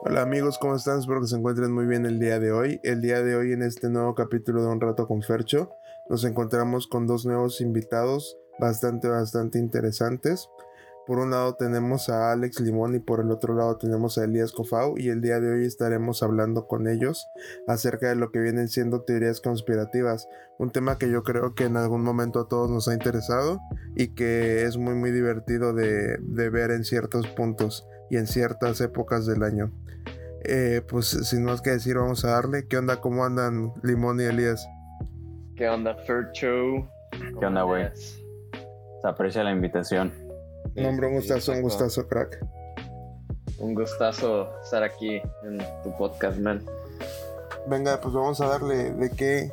Hola amigos, ¿cómo están? Espero que se encuentren muy bien el día de hoy. El día de hoy en este nuevo capítulo de Un Rato con Fercho nos encontramos con dos nuevos invitados bastante, bastante interesantes. Por un lado tenemos a Alex Limón y por el otro lado tenemos a Elías Cofau y el día de hoy estaremos hablando con ellos acerca de lo que vienen siendo teorías conspirativas, un tema que yo creo que en algún momento a todos nos ha interesado y que es muy muy divertido de, ver en ciertos puntos y en ciertas épocas del año. Eh, pues sin más que decir vamos a darle. ¿Qué onda? ¿Cómo andan Limón y Elías? ¿Qué onda Fercho? ¿Qué onda güey? Se aprecia la invitación. No, hombre, un gustazo, un gustazo, crack. Un gustazo estar aquí en tu podcast, man. Venga, pues vamos a darle de qué,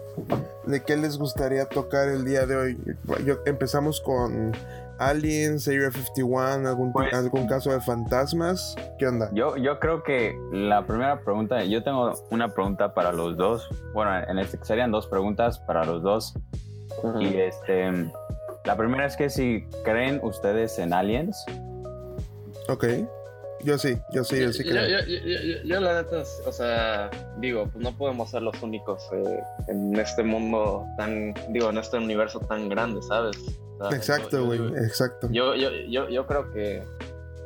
de qué les gustaría tocar el día de hoy. Yo, empezamos con Aliens, Area 51, algún, pues, algún caso de fantasmas. ¿Qué onda? Yo, yo creo que la primera pregunta, yo tengo una pregunta para los dos. Bueno, en este serían dos preguntas para los dos. Y este la primera es que si creen ustedes en aliens. Ok. Yo sí, yo sí, yo sí creo. Yo, la neta, o sea, digo, pues no podemos ser los únicos eh, en este mundo tan, digo, en este universo tan grande, ¿sabes? exacto, güey, exacto. Yo, yo, yo, yo creo que,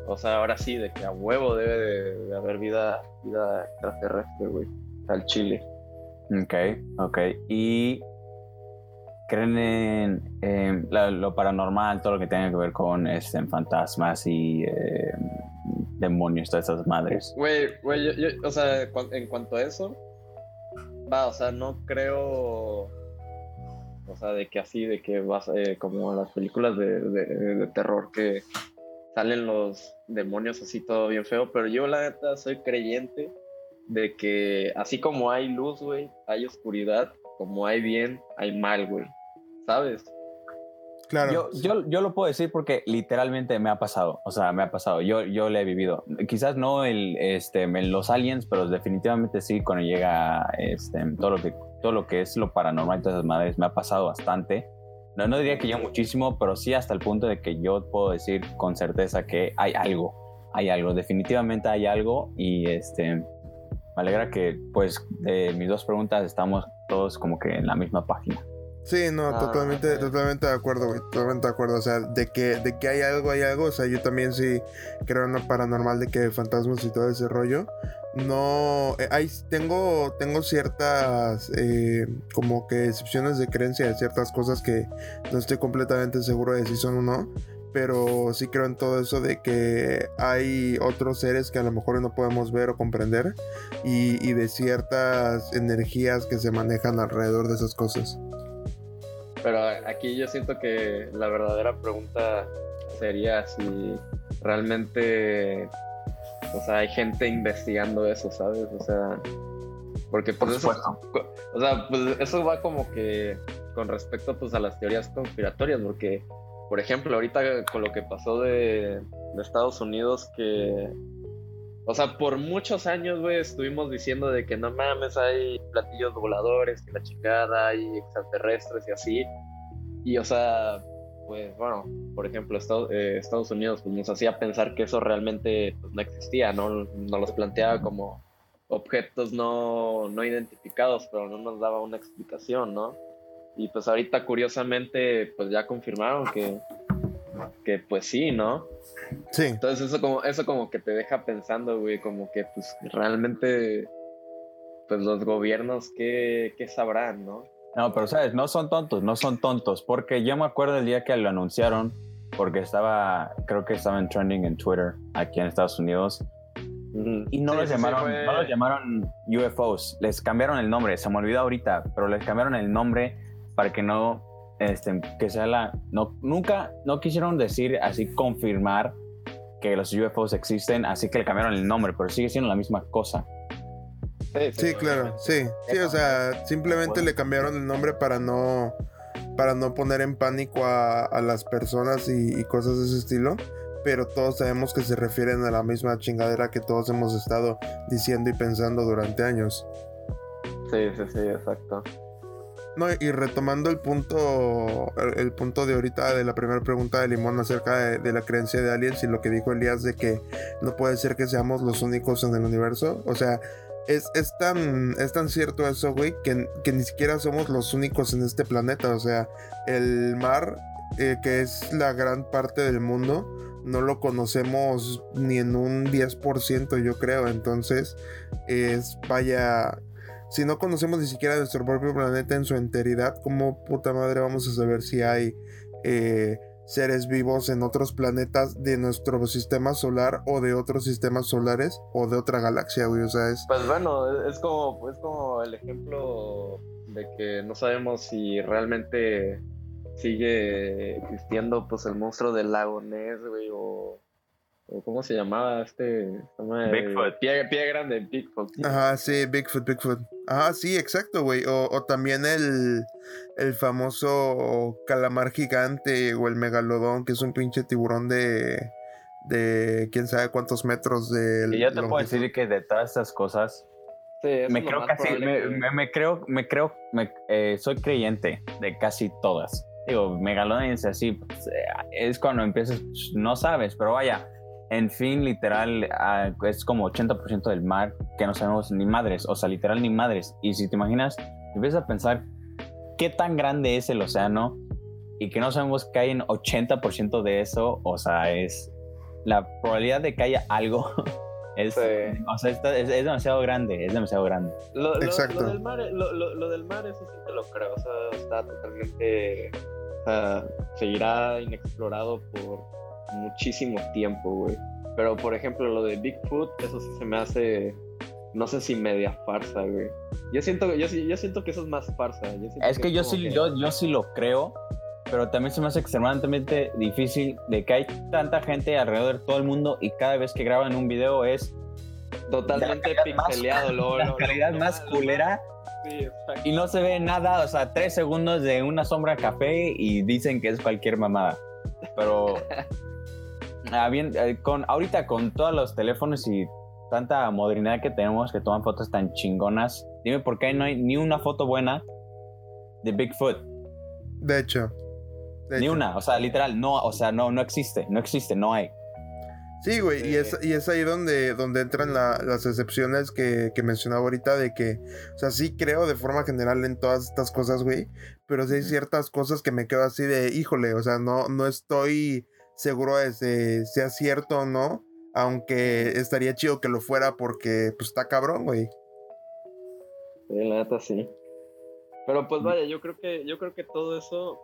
o sea, ahora sí, de que a huevo debe de, haber vida, vida extraterrestre, güey, al Chile. Ok, ok. Y creen en, lo paranormal, todo lo que tenga que ver con este, fantasmas y eh, demonios, todas esas madres. Güey, güey, o sea, en cuanto a eso, va, o sea, no creo, o sea, de que así, de que vas, eh, como las películas de, de, terror que salen los demonios así todo bien feo, pero yo la neta soy creyente de que así como hay luz, güey, hay oscuridad, como hay bien, hay mal, güey. ¿Sabes? Claro. Yo, yo, yo, lo puedo decir porque literalmente me ha pasado. O sea, me ha pasado. Yo, yo le he vivido. Quizás no el, este, los aliens, pero definitivamente sí cuando llega este, todo, lo que, todo lo que es lo paranormal y todas esas madres. Me ha pasado bastante. No, no diría que yo muchísimo, pero sí hasta el punto de que yo puedo decir con certeza que hay algo. Hay algo. Definitivamente hay algo. Y este, me alegra que, pues, de mis dos preguntas estamos todos como que en la misma página. Sí, no, ah, totalmente, totalmente de acuerdo, güey, totalmente de acuerdo. O sea, de que, de que hay algo, hay algo. O sea, yo también sí creo en lo paranormal de que fantasmas y todo ese rollo. No, eh, hay, tengo, tengo ciertas, eh, como que excepciones de creencia de ciertas cosas que no estoy completamente seguro de si son o no. Pero sí creo en todo eso de que hay otros seres que a lo mejor no podemos ver o comprender. Y, y de ciertas energías que se manejan alrededor de esas cosas. Pero aquí yo siento que la verdadera pregunta sería si realmente, o sea, hay gente investigando eso, ¿sabes? O sea, porque pues eso, o sea, pues eso va como que con respecto pues a las teorías conspiratorias, porque, por ejemplo, ahorita con lo que pasó de, de Estados Unidos que o sea, por muchos años, güey, estuvimos diciendo de que no mames, hay platillos voladores, que la chingada, hay extraterrestres y así. Y, o sea, pues bueno, por ejemplo, Estados, eh, Estados Unidos pues, nos hacía pensar que eso realmente pues, no existía, ¿no? Nos los planteaba como objetos no, no identificados, pero no nos daba una explicación, ¿no? Y pues ahorita, curiosamente, pues ya confirmaron que que pues sí, ¿no? Sí. Entonces eso como, eso como que te deja pensando, güey, como que pues realmente, pues los gobiernos, ¿qué, qué sabrán, no? No, pero sabes, no son tontos, no son tontos, porque yo me acuerdo el día que lo anunciaron, porque estaba, creo que estaba en trending en Twitter aquí en Estados Unidos, y no, los llamaron, no los llamaron UFOs, les cambiaron el nombre, se me olvidó ahorita, pero les cambiaron el nombre para que no este, que sea la... No, nunca, no quisieron decir así, confirmar que los UFOs existen, así que le cambiaron el nombre, pero sigue siendo la misma cosa. Sí, claro, sí. Sí, o sea, simplemente le cambiaron el nombre para no para no poner en pánico a, las personas y, cosas de ese estilo. Pero todos sabemos que se refieren a la misma chingadera que todos hemos estado diciendo y pensando durante años. Sí, sí, sí, exacto. Y retomando el punto, el, punto de ahorita de la primera pregunta de Limón acerca de, la creencia de aliens y lo que dijo Elías de que no puede ser que seamos los únicos en el universo. O sea, es, es, tan, es tan cierto eso, güey, que, que, ni siquiera somos los únicos en este planeta. O sea, el mar, eh, que es la gran parte del mundo, no lo conocemos ni en un 10%, yo creo. Entonces, es, vaya, si no conocemos ni siquiera nuestro propio planeta en su enteridad, ¿cómo puta madre vamos a saber si hay eh, seres vivos en otros planetas de nuestro sistema solar o de otros sistemas solares o de otra galaxia, güey? O sea, es... Pues bueno, es como, es como el ejemplo de que no sabemos si realmente sigue existiendo pues el monstruo del lago Ness, güey, o ¿Cómo se llamaba este? Bigfoot. Pie, grande, Bigfoot. Ajá, sí, Bigfoot, Bigfoot. Ajá, sí, exacto, güey. O, también el, el famoso calamar gigante o el megalodón, que es un pinche tiburón de, de quién sabe cuántos metros de... Y yo te puedo decir que de todas estas cosas, me creo casi, me, creo, me creo, me, eh, soy creyente de casi todas. Digo, megalodón es así, pues, eh, es cuando empiezas, no sabes, pero vaya, en fin, literal, ah, es como 80% del mar que no sabemos ni madres, o sea, literal ni madres. Y si te imaginas, empiezas a pensar qué tan grande es el océano y que no sabemos que hay en 80% de eso, o sea, es la probabilidad de que haya algo. Es, o sea, es, demasiado grande, es demasiado grande. Lo, Exacto. Lo, del mar, lo, del mar, eso sí te lo creo. O sea, está totalmente. O sea, seguirá inexplorado por muchísimo tiempo, güey. Pero por ejemplo, lo de Bigfoot, eso sí se me hace, no sé si media farsa, güey. Yo siento, yo, yo siento que eso es más farsa. es que, yo sí, Yo, yo sí lo creo, pero también se me hace extremadamente difícil de que hay tanta gente alrededor de todo el mundo y cada vez que graban un video es totalmente pixeleado, la calidad más culera. y no se ve nada, o sea, tres segundos de una sombra café y dicen que es cualquier mamada. Pero Ah, bien, eh, con, ahorita con todos los teléfonos y tanta modernidad que tenemos que toman fotos tan chingonas, dime por qué no hay ni una foto buena de Bigfoot. De hecho. ni una, o sea, literal, no, o sea, no, no existe, no existe, no hay. Sí, güey, y, es, y es ahí donde, donde entran las excepciones que, que, mencionaba ahorita de que, o sea, sí creo de forma general en todas estas cosas, güey, pero sí hay ciertas cosas que me quedo así de, híjole, o sea, no, no estoy seguro es de sea cierto o no. Aunque estaría chido que lo fuera porque pues está cabrón, güey. Sí, la neta sí. Pero pues vaya, yo creo que, yo creo que todo eso,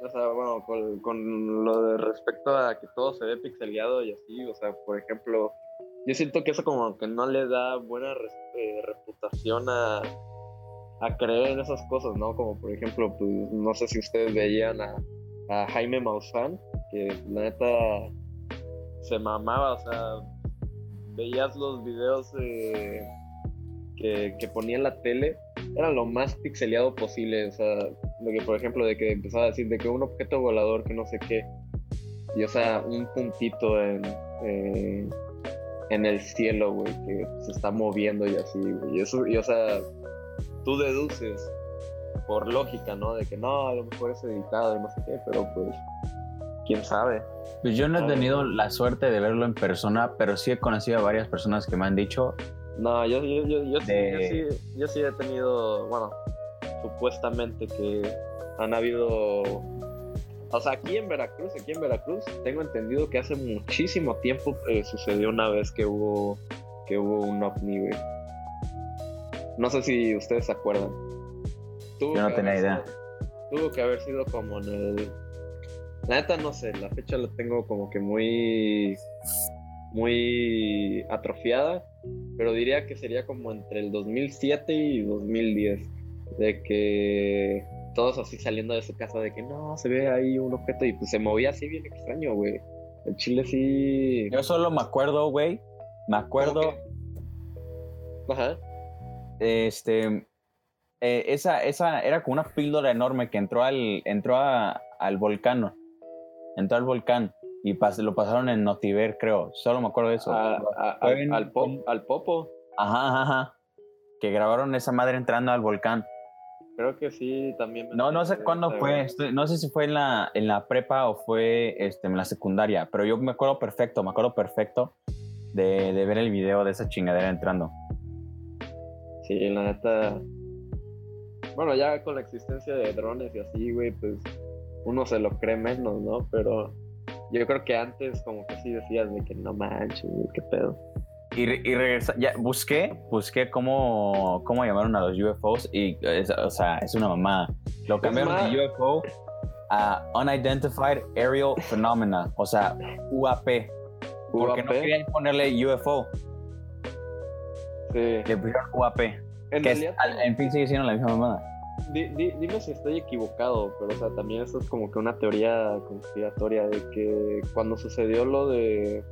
o sea, bueno, con, lo de respecto a que todo se ve pixeleado y así, o sea, por ejemplo, yo siento que eso como que no le da buena eh, reputación a, a creer en esas cosas, ¿no? Como por ejemplo, pues no sé si ustedes veían a, a Jaime Maussan, que neta se mamaba, o sea, veías los videos que, que ponía en la tele, era lo más pixeleado posible, o sea, lo que por ejemplo de que empezaba a decir de que un objeto volador que no sé qué, y o sea, un puntito en, en el cielo, güey, que se está moviendo y así, güey, y eso, y o sea, tú deduces por lógica, ¿no? De que no, a lo mejor es editado y no sé qué, pero pues, quién sabe. Pues yo no he tenido la suerte de verlo en persona, pero sí he conocido a varias personas que me han dicho. No, yo, yo, yo, yo, sí, yo sí he tenido, bueno, supuestamente que han habido o sea, aquí en Veracruz, aquí en Veracruz, tengo entendido que hace muchísimo tiempo eh, sucedió una vez que hubo que hubo un ovni, No sé si ustedes se acuerdan. Yo no tenía idea. Tuvo que haber sido como en el. La neta no sé, la fecha la tengo como que muy. muy atrofiada, pero diría que sería como entre el 2007 y 2010. De que todos así saliendo de su casa de que no, se ve ahí un objeto y pues se movía así bien extraño, güey. El chile sí. Yo solo me acuerdo, güey. Me acuerdo. Ajá. Este, eh, esa, esa era como una píldora enorme que entró al, entró al volcán. Entró al volcán y lo pasaron en Notiver, creo. Solo me acuerdo de eso. al, pop, al Popo. Ajá, ajá, ajá. Que grabaron esa madre entrando al volcán. Creo que sí, también. No, no sé cuándo fue. no sé si fue en la, en la prepa o fue este, en la secundaria, pero yo me acuerdo perfecto, me acuerdo perfecto de, de ver el video de esa chingadera entrando. Sí, la neta. Bueno, ya con la existencia de drones y así, güey, pues uno se lo cree menos, ¿no? Pero yo creo que antes como que sí decías de que no manches, qué pedo. Y, y regresa, ya busqué, busqué cómo, cómo llamaron a los UFOs y, o sea, es una mamada. Lo cambiaron de UFO a Unidentified Aerial Phenomena, o sea, UAP. Porque no querían ponerle UFO. Sí. Le pusieron UAP. En, que en fin sigue siendo la misma mamada dime si estoy equivocado, pero o sea, también esto es como que una teoría conspiratoria de que cuando sucedió lo de...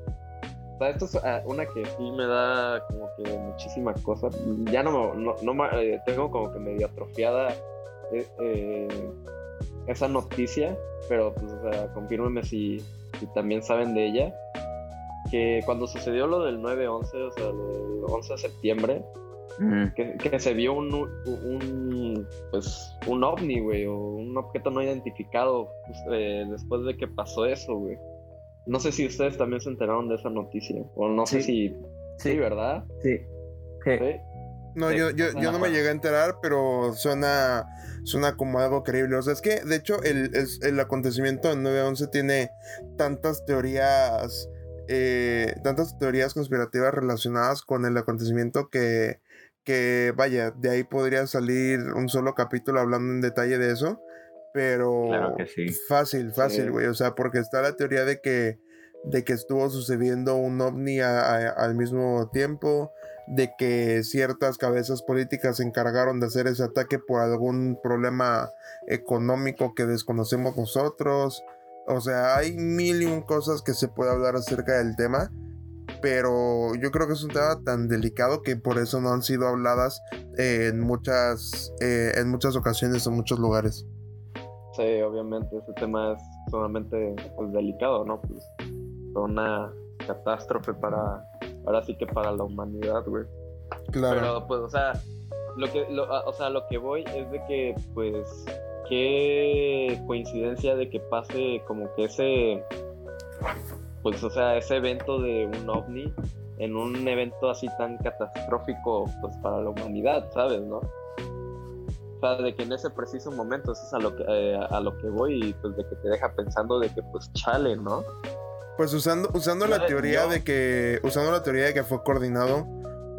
O sea, esto es ah, una que sí me da como que muchísima cosa. Ya no, no, no eh, tengo como que medio atrofiada eh, eh, esa noticia, pero pues, o sea, confírmeme si, si también saben de ella. Que cuando sucedió lo del 9-11, o sea, el 11 de septiembre, que, se vio un, un, pues, un ovni, güey, o un objeto no identificado pues, eh, después de que pasó eso, güey. No sé si ustedes también se enteraron de esa noticia, o no sé si... Sí, ¿verdad? Sí. No, yo, yo, yo, no me llegué a enterar, pero suena, suena como algo creíble. O sea, es que, de hecho, el, el acontecimiento del 9-11 tiene tantas teorías, eh, tantas teorías conspirativas relacionadas con el acontecimiento que que vaya, de ahí podría salir un solo capítulo hablando en detalle de eso, pero claro que sí. fácil, fácil, güey, o sea, porque está la teoría de que de que estuvo sucediendo un ovni al mismo tiempo, de que ciertas cabezas políticas se encargaron de hacer ese ataque por algún problema económico que desconocemos nosotros. O sea, hay mil y un cosas que se puede hablar acerca del tema pero yo creo que es un tema tan delicado que por eso no han sido habladas en muchas eh, en muchas ocasiones en muchos lugares. Sí, obviamente ese tema es sumamente pues, delicado, ¿no? Pues una catástrofe para ahora sí que para la humanidad, güey. Claro. Pero pues, o sea, lo que o sea, lo que voy es de que pues qué coincidencia de que pase como que ese pues, o sea, ese evento de un ovni en un evento así tan catastrófico, pues, para la humanidad, ¿sabes, no? O sea, de que en ese preciso momento, eso es a lo que, eh, a lo que voy y pues de que te deja pensando de que, pues, chale, ¿no? Pues usando, usando la teoría de que, usando la teoría de que fue coordinado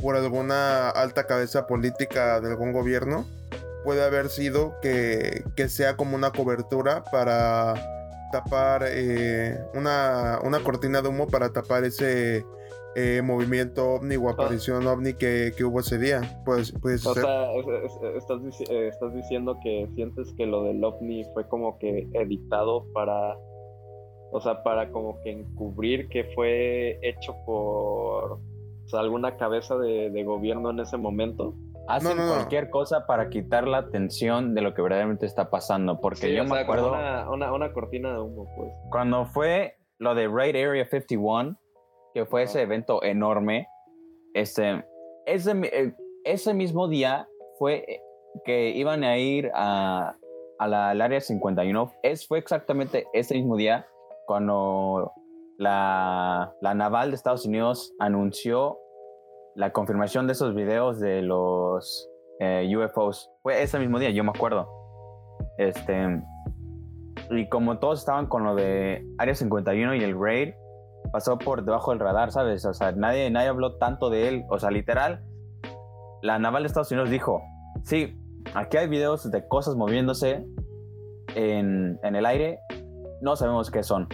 por alguna alta cabeza política de algún gobierno, puede haber sido que, que sea como una cobertura para tapar eh, una, cortina de humo para tapar ese eh, movimiento ovni o aparición ovni que, hubo ese día. Pues, o sea, estás, eh, estás, diciendo que sientes que lo del ovni fue como que editado para, o sea, para como que encubrir que fue hecho por alguna cabeza de gobierno en ese momento hacen cualquier cosa para quitar la atención de lo que verdaderamente está pasando. Porque yo me acuerdo. Una, cortina de humo, pues. Cuando fue lo de Raid Area 51, que fue ese evento enorme, este, ese, eh, ese mismo día fue eh, que iban a ir a, a la, al área 51. Es, fue exactamente ese mismo día cuando la, la naval de Estados Unidos anunció la confirmación de esos videos de los eh, UFOs fue ese mismo día, yo me acuerdo. Este, y como todos estaban con lo de Área 51 y el raid, pasó por debajo del radar, ¿sabes? O sea, nadie, nadie habló tanto de él. O sea, literal, la naval de Estados Unidos dijo, sí, aquí hay videos de cosas moviéndose en, en el aire, no sabemos qué son.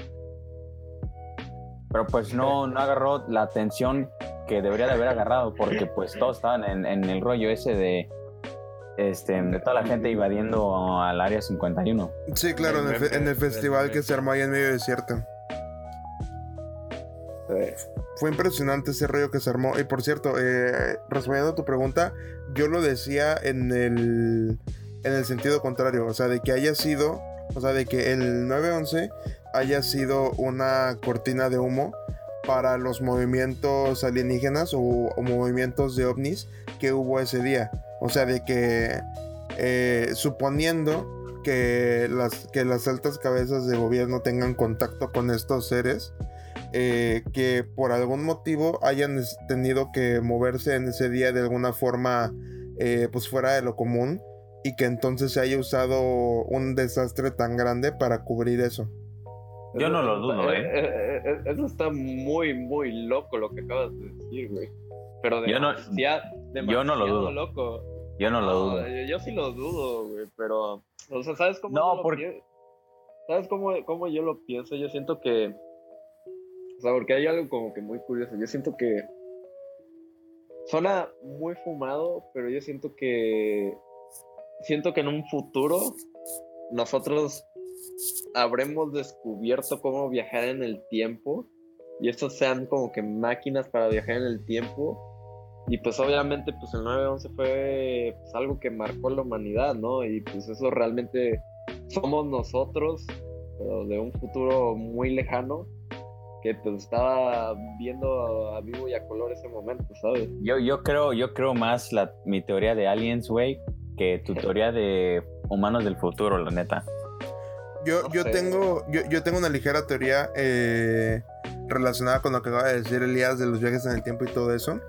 Pero pues no, no agarró la atención que debería de haber agarrado, porque pues todos estaban en, en el rollo ese de, este, de toda la gente invadiendo al área 51. Sí, claro, en el, festival que se armó ahí en medio desierto. Fue impresionante ese rollo que se armó. Y por cierto, eh, respondiendo a tu pregunta, yo lo decía en el, en el sentido contrario. O sea, de que haya sido, o sea, de que el 911 haya sido una cortina de humo para los movimientos alienígenas o, movimientos de ovnis que hubo ese día. O sea, de que eh, suponiendo que las, que las altas cabezas de gobierno tengan contacto con estos seres, eh, que por algún motivo hayan tenido que moverse en ese día de alguna forma eh, pues fuera de lo común y que entonces se haya usado un desastre tan grande para cubrir eso. Yo no lo dudo, ¿eh? ¿eh? eh, eh eso está muy, muy loco lo que acabas de decir, güey. Pero yo no, yo no lo dudo. loco. Yo no lo dudo. Yo, sí lo dudo, güey, pero... O sea, ¿sabes cómo no, porque... ¿Sabes cómo, cómo yo lo pienso? Yo siento que... O sea, porque hay algo como que muy curioso. Yo siento que... Suena muy fumado, pero yo siento que... Siento que en un futuro nosotros habremos descubierto cómo viajar en el tiempo y estos sean como que máquinas para viajar en el tiempo y pues obviamente pues el 9-11 fue pues, algo que marcó la humanidad, ¿no? Y pues eso realmente somos nosotros, pero de un futuro muy lejano que pues estaba viendo a, vivo y a color ese momento, ¿sabes? Yo, yo creo, yo creo más la, mi teoría de aliens, güey, que tu teoría de humanos del futuro, la neta. Yo, yo, tengo, yo, yo, tengo una ligera teoría eh, relacionada con lo que acaba de decir Elías de los viajes en el tiempo y todo eso.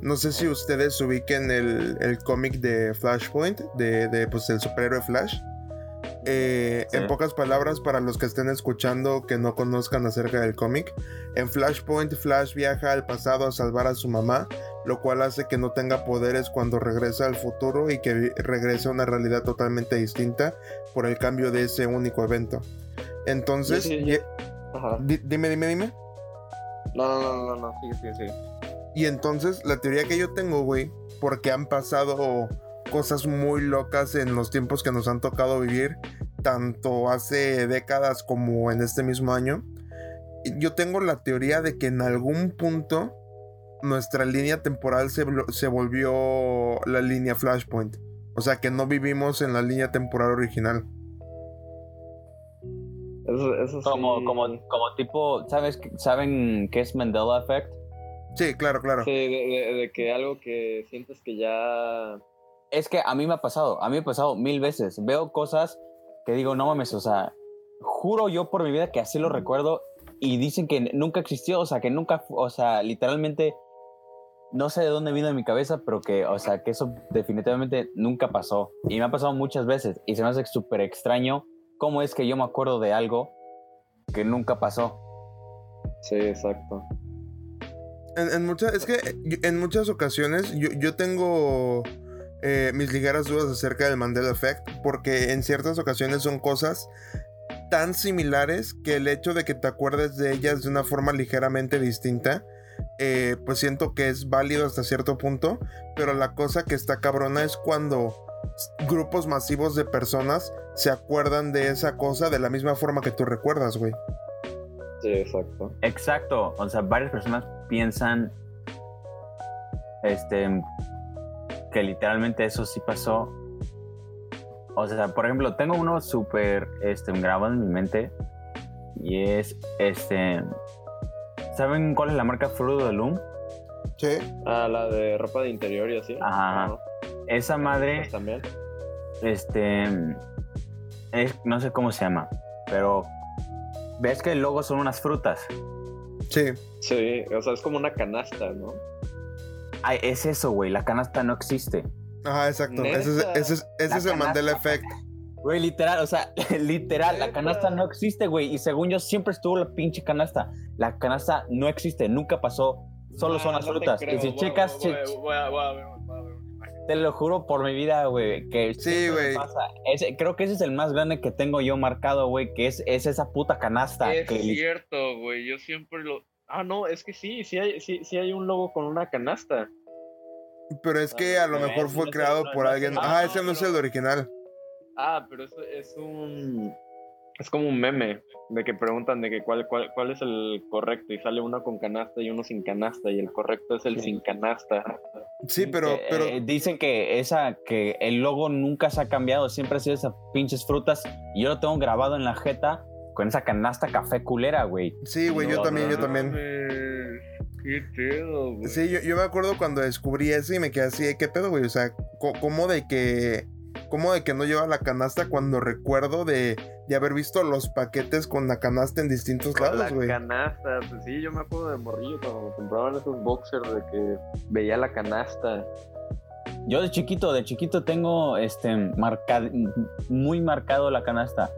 No sé si ustedes ubiquen el, el cómic de Flashpoint, de, de pues, el superhéroe Flash. Eh, en pocas palabras, para los que estén escuchando que no conozcan acerca del cómic, en Flashpoint Flash viaja al pasado a salvar a su mamá, lo cual hace que no tenga poderes cuando regresa al futuro y que regrese a una realidad totalmente distinta por el cambio de ese único evento. Entonces, dime, dime, dime. No, no, no, no, sí, sí, sí. Y entonces, la teoría que yo tengo, güey, porque han pasado cosas muy locas en los tiempos que nos han tocado vivir, tanto hace décadas como en este mismo año. Yo tengo la teoría de que en algún punto nuestra línea temporal se, se volvió la línea Flashpoint. O sea que no vivimos en la línea temporal original. Eso, como, como, como tipo, ¿sabes, ¿saben qué es Mandela Effect? Sí, claro, claro. Sí, de, que algo que sientes que ya es que a mí me ha pasado, a mí me ha pasado mil veces. Veo cosas que digo, no mames, o sea, juro yo por mi vida que así lo recuerdo y dicen que nunca existió, o sea, que nunca, o sea, literalmente, no sé de dónde vino en mi cabeza, pero que, o sea, que eso definitivamente nunca pasó. Y me ha pasado muchas veces y se me hace súper extraño cómo es que yo me acuerdo de algo que nunca pasó. Sí, exacto. En, muchas, es que en muchas ocasiones yo, yo tengo eh, mis ligeras dudas acerca del Mandela Effect, porque en ciertas ocasiones son cosas tan similares que el hecho de que te acuerdes de ellas de una forma ligeramente distinta, eh, pues siento que es válido hasta cierto punto, pero la cosa que está cabrona es cuando grupos masivos de personas se acuerdan de esa cosa de la misma forma que tú recuerdas, güey. Sí, exacto. Exacto, o sea, varias personas piensan este que literalmente eso sí pasó. O sea, por ejemplo, tengo uno súper este, grabado en mi mente y es este. ¿Saben cuál es la marca Fruit de Loom? Sí. Ah, la de ropa de interior y así. Ajá. Esa madre. También. Este. Es, no sé cómo se llama, pero. ¿Ves que el logo son unas frutas? Sí. Sí, o sea, es como una canasta, ¿no? Es eso, güey. La canasta no existe. Ajá, exacto. Ese es, el Mandela Effect. Güey, literal, o sea, literal, la canasta no existe, güey. Y según yo, siempre estuvo la pinche canasta. La canasta no existe, nunca pasó. Solo son las frutas. Y si checas. Te lo juro por mi vida, güey. Que sí, güey. Creo que ese es el más grande que tengo yo marcado, güey. Que es, es esa puta canasta. Es cierto, güey. Yo siempre lo. Ah, no, es que sí, sí hay, sí, sí hay un logo con una canasta. Pero es que a lo mejor fue creado por alguien. Ah, ese no es el original. Ah, pero eso es un. Es como un meme de que preguntan de que cuál, cuál, cuál es el correcto y sale uno con canasta y uno sin canasta y el correcto es el sin canasta. Sí, pero, pero... Eh, dicen que esa que el logo nunca se ha cambiado, siempre ha sido esas pinches frutas y yo lo tengo grabado en la jeta con esa canasta café culera, güey. Sí, güey, yo también, yo también. Qué pedo, güey. Sí, yo, me acuerdo cuando descubrí eso y me quedé así, ¿qué pedo, güey? O sea, ¿cómo de que ¿Cómo de que no lleva la canasta cuando recuerdo de, haber visto los paquetes con la canasta en distintos lados, güey? La canasta, pues sí, yo me acuerdo de morrillo cuando compraban esos boxers de que veía la canasta. Yo de chiquito, de chiquito tengo este marcado, muy marcado la canasta.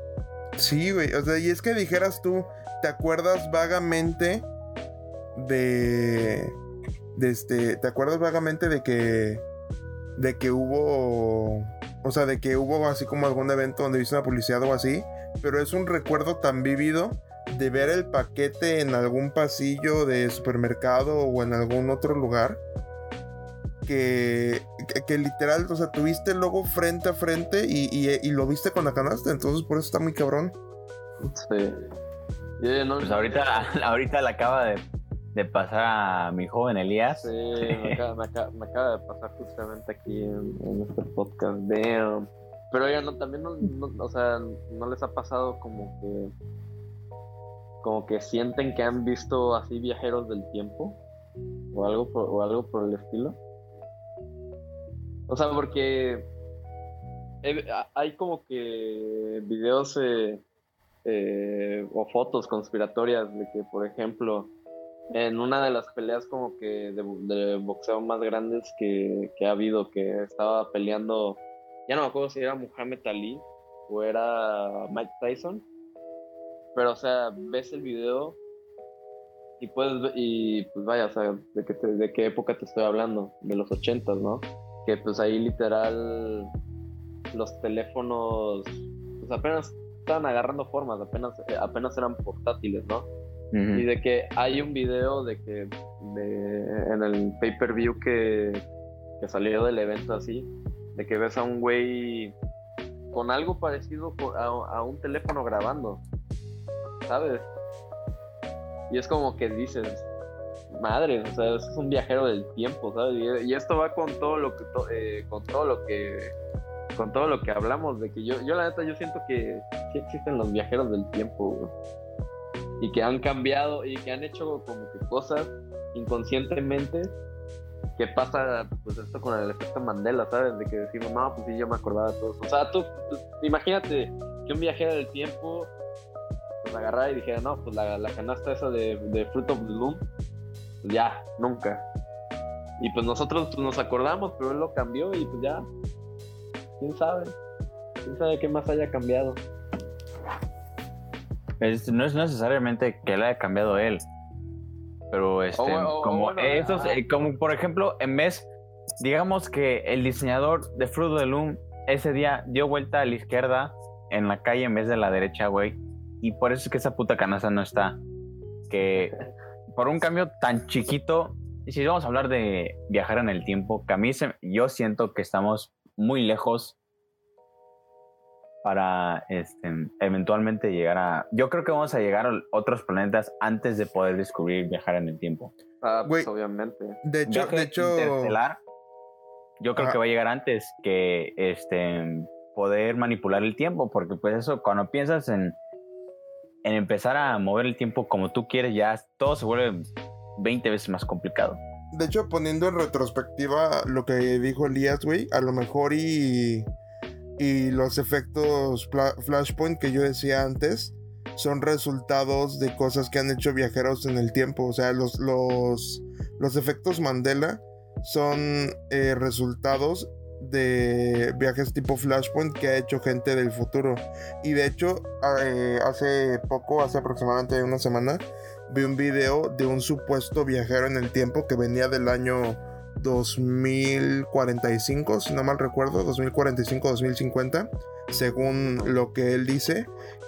Sí, güey. O sea, y es que dijeras tú, ¿te acuerdas vagamente de. de este. ¿Te acuerdas vagamente de que. de que hubo. O sea, de que hubo así como algún evento donde viste una publicidad o así. Pero es un recuerdo tan vívido de ver el paquete en algún pasillo de supermercado o en algún otro lugar que, que, literal, o sea, tuviste el logo frente a frente y, lo viste con la canasta, entonces por eso está muy cabrón. Sí. pues ahorita, ahorita le acaba de, pasar a mi joven Elías. Sí, me acaba, de pasar justamente aquí en, este podcast. de Pero ya no, también no, o sea, no les ha pasado como que como que sienten que han visto así viajeros del tiempo o algo o algo por el estilo. O sea, porque hay como que videos eh, eh, o fotos conspiratorias de que, por ejemplo, en una de las peleas como que de, boxeo más grandes que, ha habido, que estaba peleando, ya no me acuerdo si era Muhammad Ali o era Mike Tyson, pero o sea, ves el video y puedes y pues vaya, o sea, de, que de qué época te estoy hablando, de los ochentas, ¿no? Que pues ahí literal los teléfonos pues apenas estaban agarrando formas, apenas, eh, apenas eran portátiles, ¿no? Y de que hay un video de que en el pay-per-view que, que salió del evento así, de que ves a un güey con algo parecido a, a un teléfono grabando, ¿sabes? Y es como que dices, madre, o sea, es un viajero del tiempo, ¿sabes? Y, esto va con todo lo que, eh, con todo lo que, con todo lo que hablamos, de que yo, yo la neta, yo siento que sí existen los viajeros del tiempo, y que han cambiado y que han hecho como que cosas inconscientemente que pasa pues esto con el efecto Mandela, ¿sabes? De que decimos, no, pues sí, yo me acordaba de todo. O sea, tú, imagínate que un viajero del tiempo pues agarrara y dijera, no, pues la, canasta esa de, de Fruit of the Loom ya, nunca. Y pues nosotros pues, nos acordamos, pero él lo cambió y pues ya, quién sabe, quién sabe qué más haya cambiado. no es necesariamente que él haya cambiado él, pero este, como esos, eh, como por ejemplo, en vez, digamos que el diseñador de Fruit of the Loom ese día dio vuelta a la izquierda en la calle en vez de la derecha, güey, y por eso es que esa puta canasta no está. Que por un cambio tan chiquito, y si vamos a hablar de viajar en el tiempo, que a mí yo siento que estamos muy lejos para este, eventualmente llegar a... Yo creo que vamos a llegar a otros planetas antes de poder descubrir viajar en el tiempo. Ah, pues obviamente. De hecho, de hecho... yo creo que va a llegar antes que este, poder manipular el tiempo, porque pues eso, cuando piensas en en empezar a mover el tiempo como tú quieres, ya todo se vuelve 20 veces más complicado. De hecho, poniendo en retrospectiva lo que dijo Elías, güey, a lo mejor y, y los efectos Flashpoint que yo decía antes son resultados de cosas que han hecho viajeros en el tiempo. O sea, los, los, los efectos Mandela son eh, resultados de viajes tipo Flashpoint que ha hecho gente del futuro. Y de hecho, eh, hace poco, hace aproximadamente una semana, vi un video de un supuesto viajero en el tiempo que venía del año 2045, si no mal recuerdo, 2045-2050, según lo que él dice,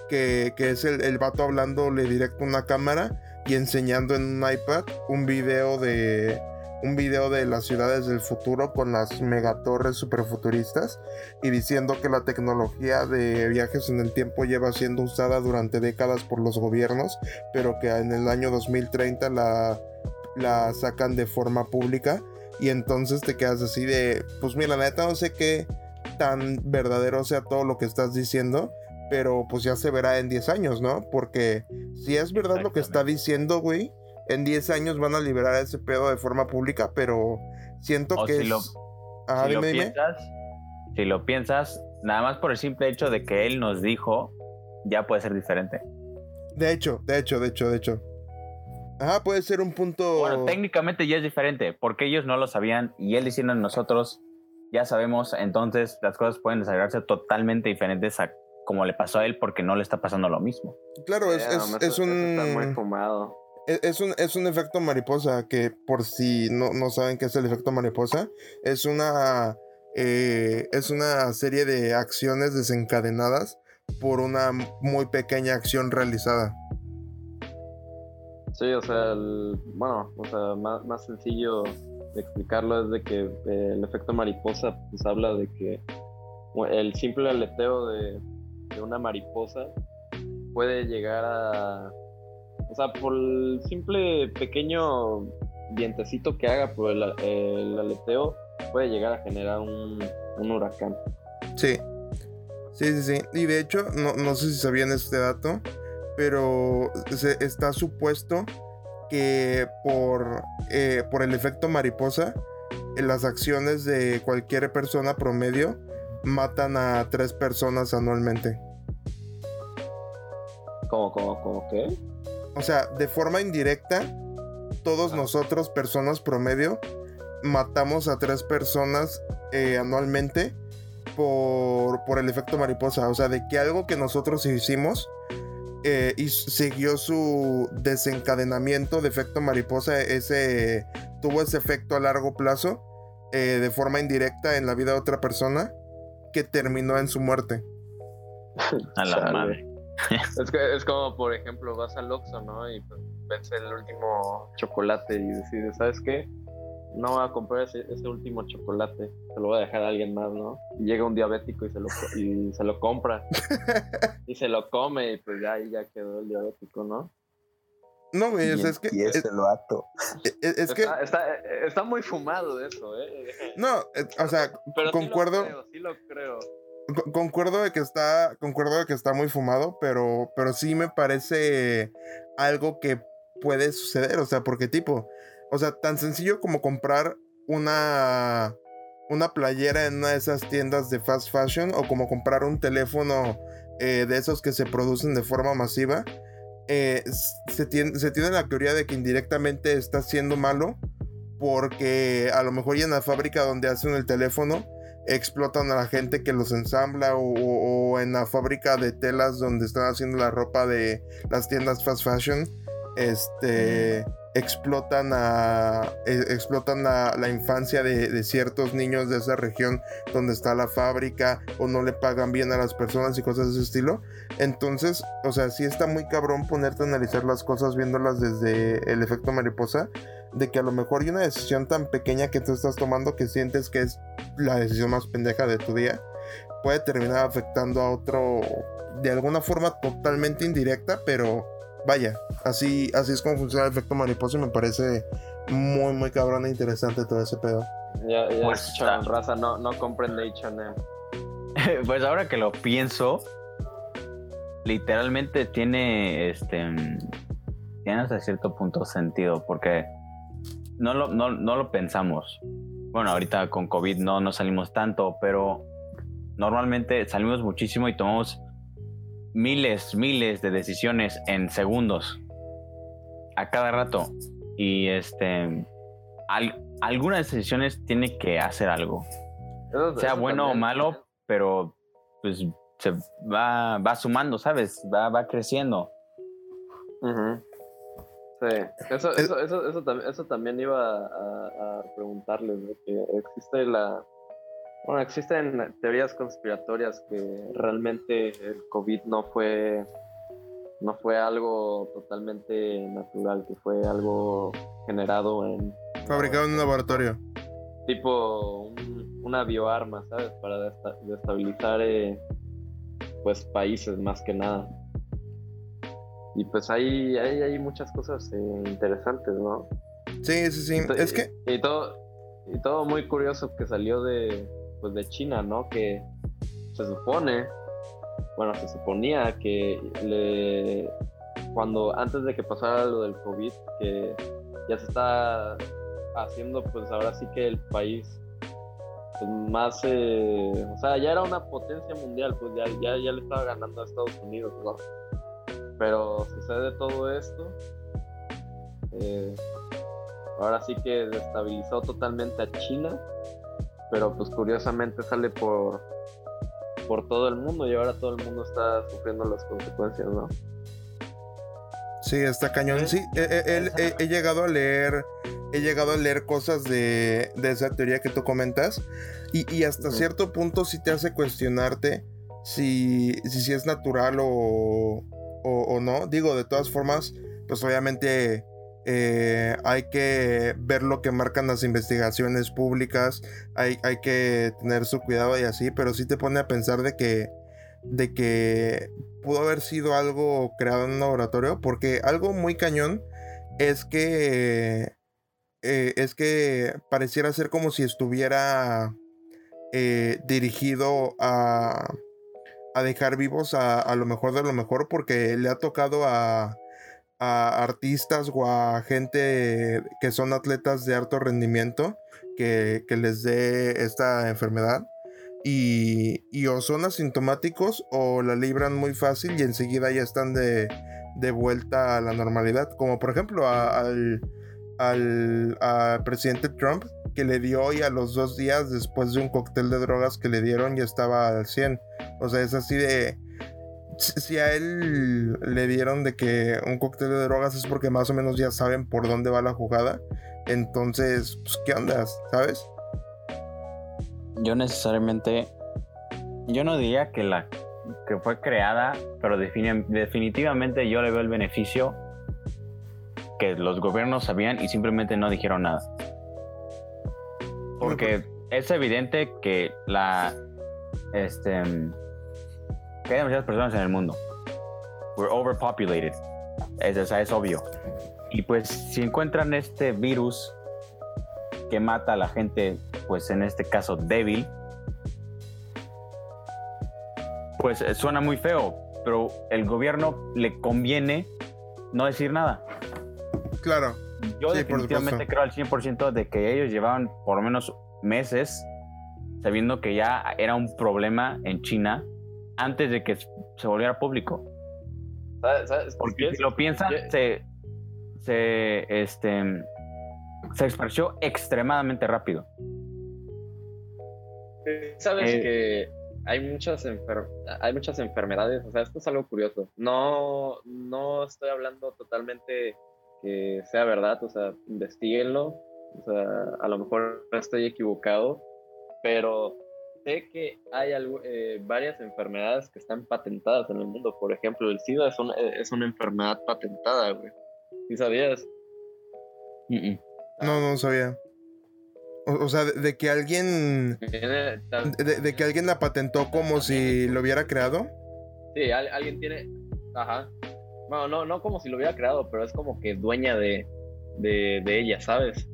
que, es el, el vato hablándole directo a una cámara y enseñando en un iPad un video de un video de las ciudades del futuro con las megatorres superfuturistas y diciendo que la tecnología de viajes en el tiempo lleva siendo usada durante décadas por los gobiernos, pero que en el año 2030 la, la sacan de forma pública y entonces te quedas así de, pues mira, la neta no sé qué tan verdadero sea todo lo que estás diciendo, pero pues ya se verá en 10 años, ¿no? Porque si es verdad lo que está diciendo, güey, en 10 años van a liberar ese pedo de forma pública, pero siento que si Lo, si, lo piensas, si lo piensas, nada más por el simple hecho de que él nos dijo, ya puede ser diferente. De hecho, de hecho, de hecho, de hecho. Ajá, puede ser un punto. Bueno, técnicamente ya es diferente, porque ellos no lo sabían y él diciendo a nosotros, ya sabemos, entonces las cosas pueden desarrollarse totalmente diferentes a como le pasó a él porque no le está pasando lo mismo. Claro, es, es, un... muy fumado. E, es, un, es un efecto mariposa que por si no, no saben qué es el efecto mariposa, es una, eh, es una serie de acciones desencadenadas por una muy pequeña acción realizada. Sí, o sea, el, bueno, o sea, más, más sencillo de explicarlo es de que eh, el efecto mariposa pues habla de que el simple aleteo de, de una mariposa puede llegar a o sea, por el simple pequeño vientecito que haga por el, aleteo, puede llegar a generar un, huracán. Sí. Sí, sí, sí. Y de hecho, no, sé si sabían este dato, pero se, está supuesto que por, eh, por el efecto mariposa, las acciones de cualquier persona promedio matan a tres personas anualmente. ¿Cómo, cómo, cómo qué? O sea, de forma indirecta, todos nosotros, personas promedio, matamos a tres personas eh, anualmente por, por, el efecto mariposa. O sea, de que algo que nosotros hicimos eh, y siguió su desencadenamiento de efecto mariposa, ese tuvo ese efecto a largo plazo eh, de forma indirecta en la vida de otra persona que terminó en su muerte. A la madre. es, que, es como, por ejemplo, vas al Oxxo, ¿no? Y pues, ves el último chocolate y decides, ¿sabes qué? No voy a comprar ese, último chocolate, se lo voy a dejar a alguien más, ¿no? Y llega un diabético y se lo, y se lo compra. y se lo come y pues ya ahí ya quedó el diabético, ¿no? No, güey, o sea, es que. Y ese lo ato. E, e, es, que. Está, muy fumado eso, ¿eh? No, eh, o sea, concuerdo. Sí lo creo, sí lo creo concuerdo de que está concuerdo de que está muy fumado pero pero sí me parece algo que puede suceder o sea porque tipo o sea tan sencillo como comprar una una playera en una de esas tiendas de fast fashion o como comprar un teléfono eh, de esos que se producen de forma masiva eh, se, tiene, se tiene la teoría de que indirectamente está siendo malo porque a lo mejor ya en la fábrica donde hacen el teléfono explotan a la gente que los ensambla o, en la fábrica de telas donde están haciendo la ropa de las tiendas fast fashion este explotan a e, explotan la, infancia de, ciertos niños de esa región donde está la fábrica o no le pagan bien a las personas y cosas de ese estilo. Entonces o sea sí está muy cabrón ponerte a analizar las cosas viéndolas desde el efecto mariposa de que a lo mejor hay una decisión tan pequeña que tú estás tomando que sientes que es la decisión más pendeja de tu día, puede terminar afectando a otro de alguna forma totalmente indirecta, pero vaya, así, así es como funciona el efecto mariposa y me parece muy, muy cabrón e interesante todo ese pedo. Ya, ya, pues, raza, no, no comprende pues ahora que lo pienso, literalmente tiene este tiene hasta cierto punto sentido, porque no lo, no, lo pensamos. Bueno, ahorita con COVID no, no salimos tanto, pero normalmente salimos muchísimo y tomamos miles, miles de decisiones en segundos a cada rato. Y este, algunas decisiones tiene que hacer algo. sea bueno o malo, pero pues se va, va sumando, ¿sabes? Va, va creciendo. Sí, eso, eso, eso, eso, también, eso también iba a, preguntarles, que existe la... Bueno, existen teorías conspiratorias que realmente el COVID no fue no fue algo totalmente natural, que fue algo generado en... Fabricado en un laboratorio. Tipo una bioarma, ¿sabes? Para destabilizar eh, pues países más que nada. Y pues hay, hay, hay muchas cosas eh, interesantes, ¿no? Sí, sí, sí. es que... Y todo, y todo muy curioso que salió de, pues de China, ¿no? Que se supone, bueno, se suponía que le, cuando antes de que pasara lo del COVID, que ya se está haciendo, pues ahora sí que el país pues, más, eh, o sea, ya era una potencia mundial, pues ya, ya, ya le estaba ganando a Estados Unidos, ¿no? Pero sucede todo esto. Eh, ahora sí que destabilizó totalmente a China, pero pues curiosamente sale por, por todo el mundo y ahora todo el mundo está sufriendo las consecuencias, ¿no? Sí, está cañón. Sí, he, llegado a leer, he llegado a leer cosas de, esa teoría que tú comentas y, hasta cierto punto sí te hace cuestionarte si, si, es natural o, o, no. Digo, de todas formas, pues obviamente eh, hay que ver lo que marcan las investigaciones públicas, hay, hay que tener su cuidado y así, pero sí te pone a pensar de que de que pudo haber sido algo creado en un laboratorio, porque algo muy cañón es que eh, es que pareciera ser como si estuviera eh, dirigido a, a dejar vivos a, lo mejor de lo mejor, porque le ha tocado a, a artistas o a gente que son atletas de alto rendimiento que, que les dé esta enfermedad y, o son asintomáticos o la libran muy fácil y enseguida ya están de, vuelta a la normalidad. Como por ejemplo al, al, presidente Trump que le dio hoy a los dos días después de un cóctel de drogas que le dieron ya estaba al 100. O sea, es así de... Si a él le dieron de que un cóctel de drogas es porque más o menos ya saben por dónde va la jugada. Entonces, pues, ¿qué onda? ¿Sabes? yo necesariamente, yo no diría que la que fue creada, pero definitivamente yo le veo el beneficio que los gobiernos sabían y simplemente no dijeron nada. Porque es evidente que la este que hay demasiadas personas en el mundo. We're overpopulated. Es, es obvio. Y pues si encuentran este virus que mata a la gente, pues en este caso débil, pues eh, suena muy feo, pero el gobierno le conviene no decir nada. Claro. Yo definitivamente creo al 100% de que ellos llevaban por lo menos meses sabiendo que ya era un problema en China antes de que se volviera público. Porque si lo piensan, se, se, este, se esparció extremadamente rápido. Sabes eh, que hay muchas, hay muchas enfermedades, o sea, esto es algo curioso. No, no estoy hablando totalmente que sea verdad, o sea, investiguenlo, o sea, a lo mejor estoy equivocado, pero sé que hay eh, varias enfermedades que están patentadas en el mundo. Por ejemplo, el SIDA es una, es una enfermedad patentada, güey. ¿Sí sabías? No, no sabía. O, sea, de, que alguien. De, que alguien la patentó como si lo hubiera creado. Sí, alguien tiene. Ajá. Bueno, no, no como si lo hubiera creado, pero es como que dueña de, de, de ella, ¿sabes?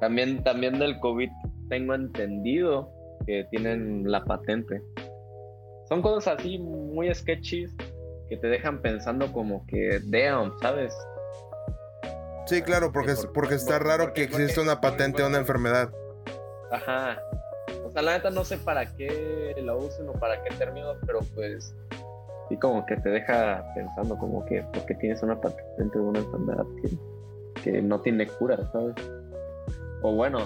También, también del COVID tengo entendido que tienen la patente. Son cosas así muy sketchy que te dejan pensando como que, damn, ¿sabes? Sí, claro, porque, porque está raro que exista una patente o una enfermedad. Ajá. O sea, la neta no sé para qué la usen o para qué términos, pero pues sí como que te deja pensando como que porque tienes una patente de una enfermedad que, no tiene cura, ¿sabes? O bueno,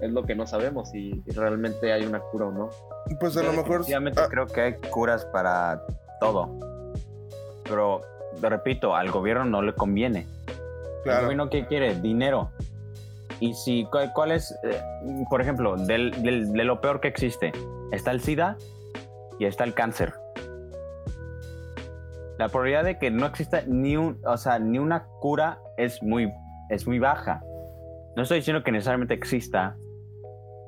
es lo que no sabemos si, realmente hay una cura o no. Pues a lo mejor... Ah. creo que hay curas para todo. Pero, repito, al gobierno no le conviene. Claro. El gobierno, ¿qué quiere? Dinero. Y si, ¿cuál, es, eh, por ejemplo, del, de lo peor que existe? Está el SIDA y está el cáncer. La probabilidad de que no exista ni, un, o sea, ni una cura es muy, es muy baja. No estoy diciendo que necesariamente exista,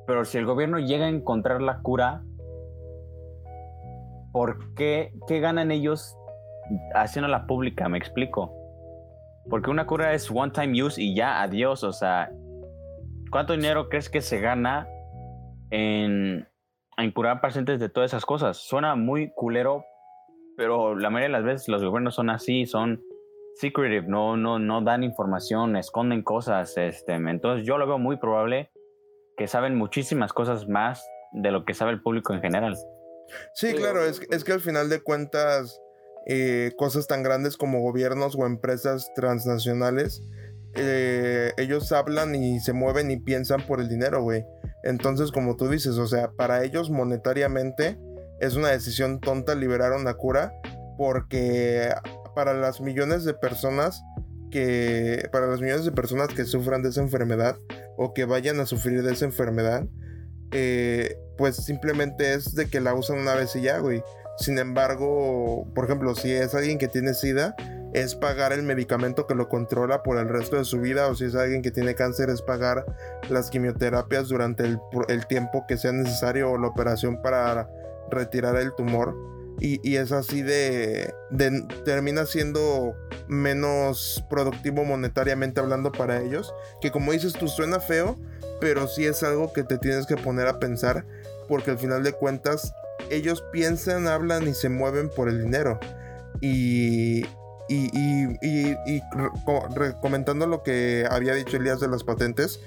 pero si el gobierno llega a encontrar la cura, ¿por qué, qué ganan ellos haciéndola pública? Me explico. Porque una cura es one time use y ya, adiós. O sea, ¿cuánto dinero crees que se gana en, en curar pacientes de todas esas cosas? Suena muy culero, pero la mayoría de las veces los gobiernos son así, son secretive, no, no, no dan información, esconden cosas. Este, entonces yo lo veo muy probable que saben muchísimas cosas más de lo que sabe el público en general. Sí, claro, es, es, que al final de cuentas, eh, cosas tan grandes como gobiernos o empresas transnacionales, eh, ellos hablan y se mueven y piensan por el dinero, güey. Entonces, como tú dices, o sea, para ellos monetariamente es una decisión tonta liberar una cura porque para las millones de personas que para las millones de personas que sufran de esa enfermedad o que vayan a sufrir de esa enfermedad, eh, pues simplemente es de que la usan una vez y ya, güey. Sin embargo, por ejemplo, si es alguien que tiene SIDA, es pagar el medicamento que lo controla por el resto de su vida, o si es alguien que tiene cáncer, es pagar las quimioterapias durante el, tiempo que sea necesario o la operación para retirar el tumor. Y, es así de, de, termina siendo menos productivo monetariamente hablando para ellos. Que como dices tú suena feo, pero sí es algo que te tienes que poner a pensar. Porque al final de cuentas ellos piensan, hablan y se mueven por el dinero. Y, y, y, y, comentando lo que había dicho Elías de las patentes,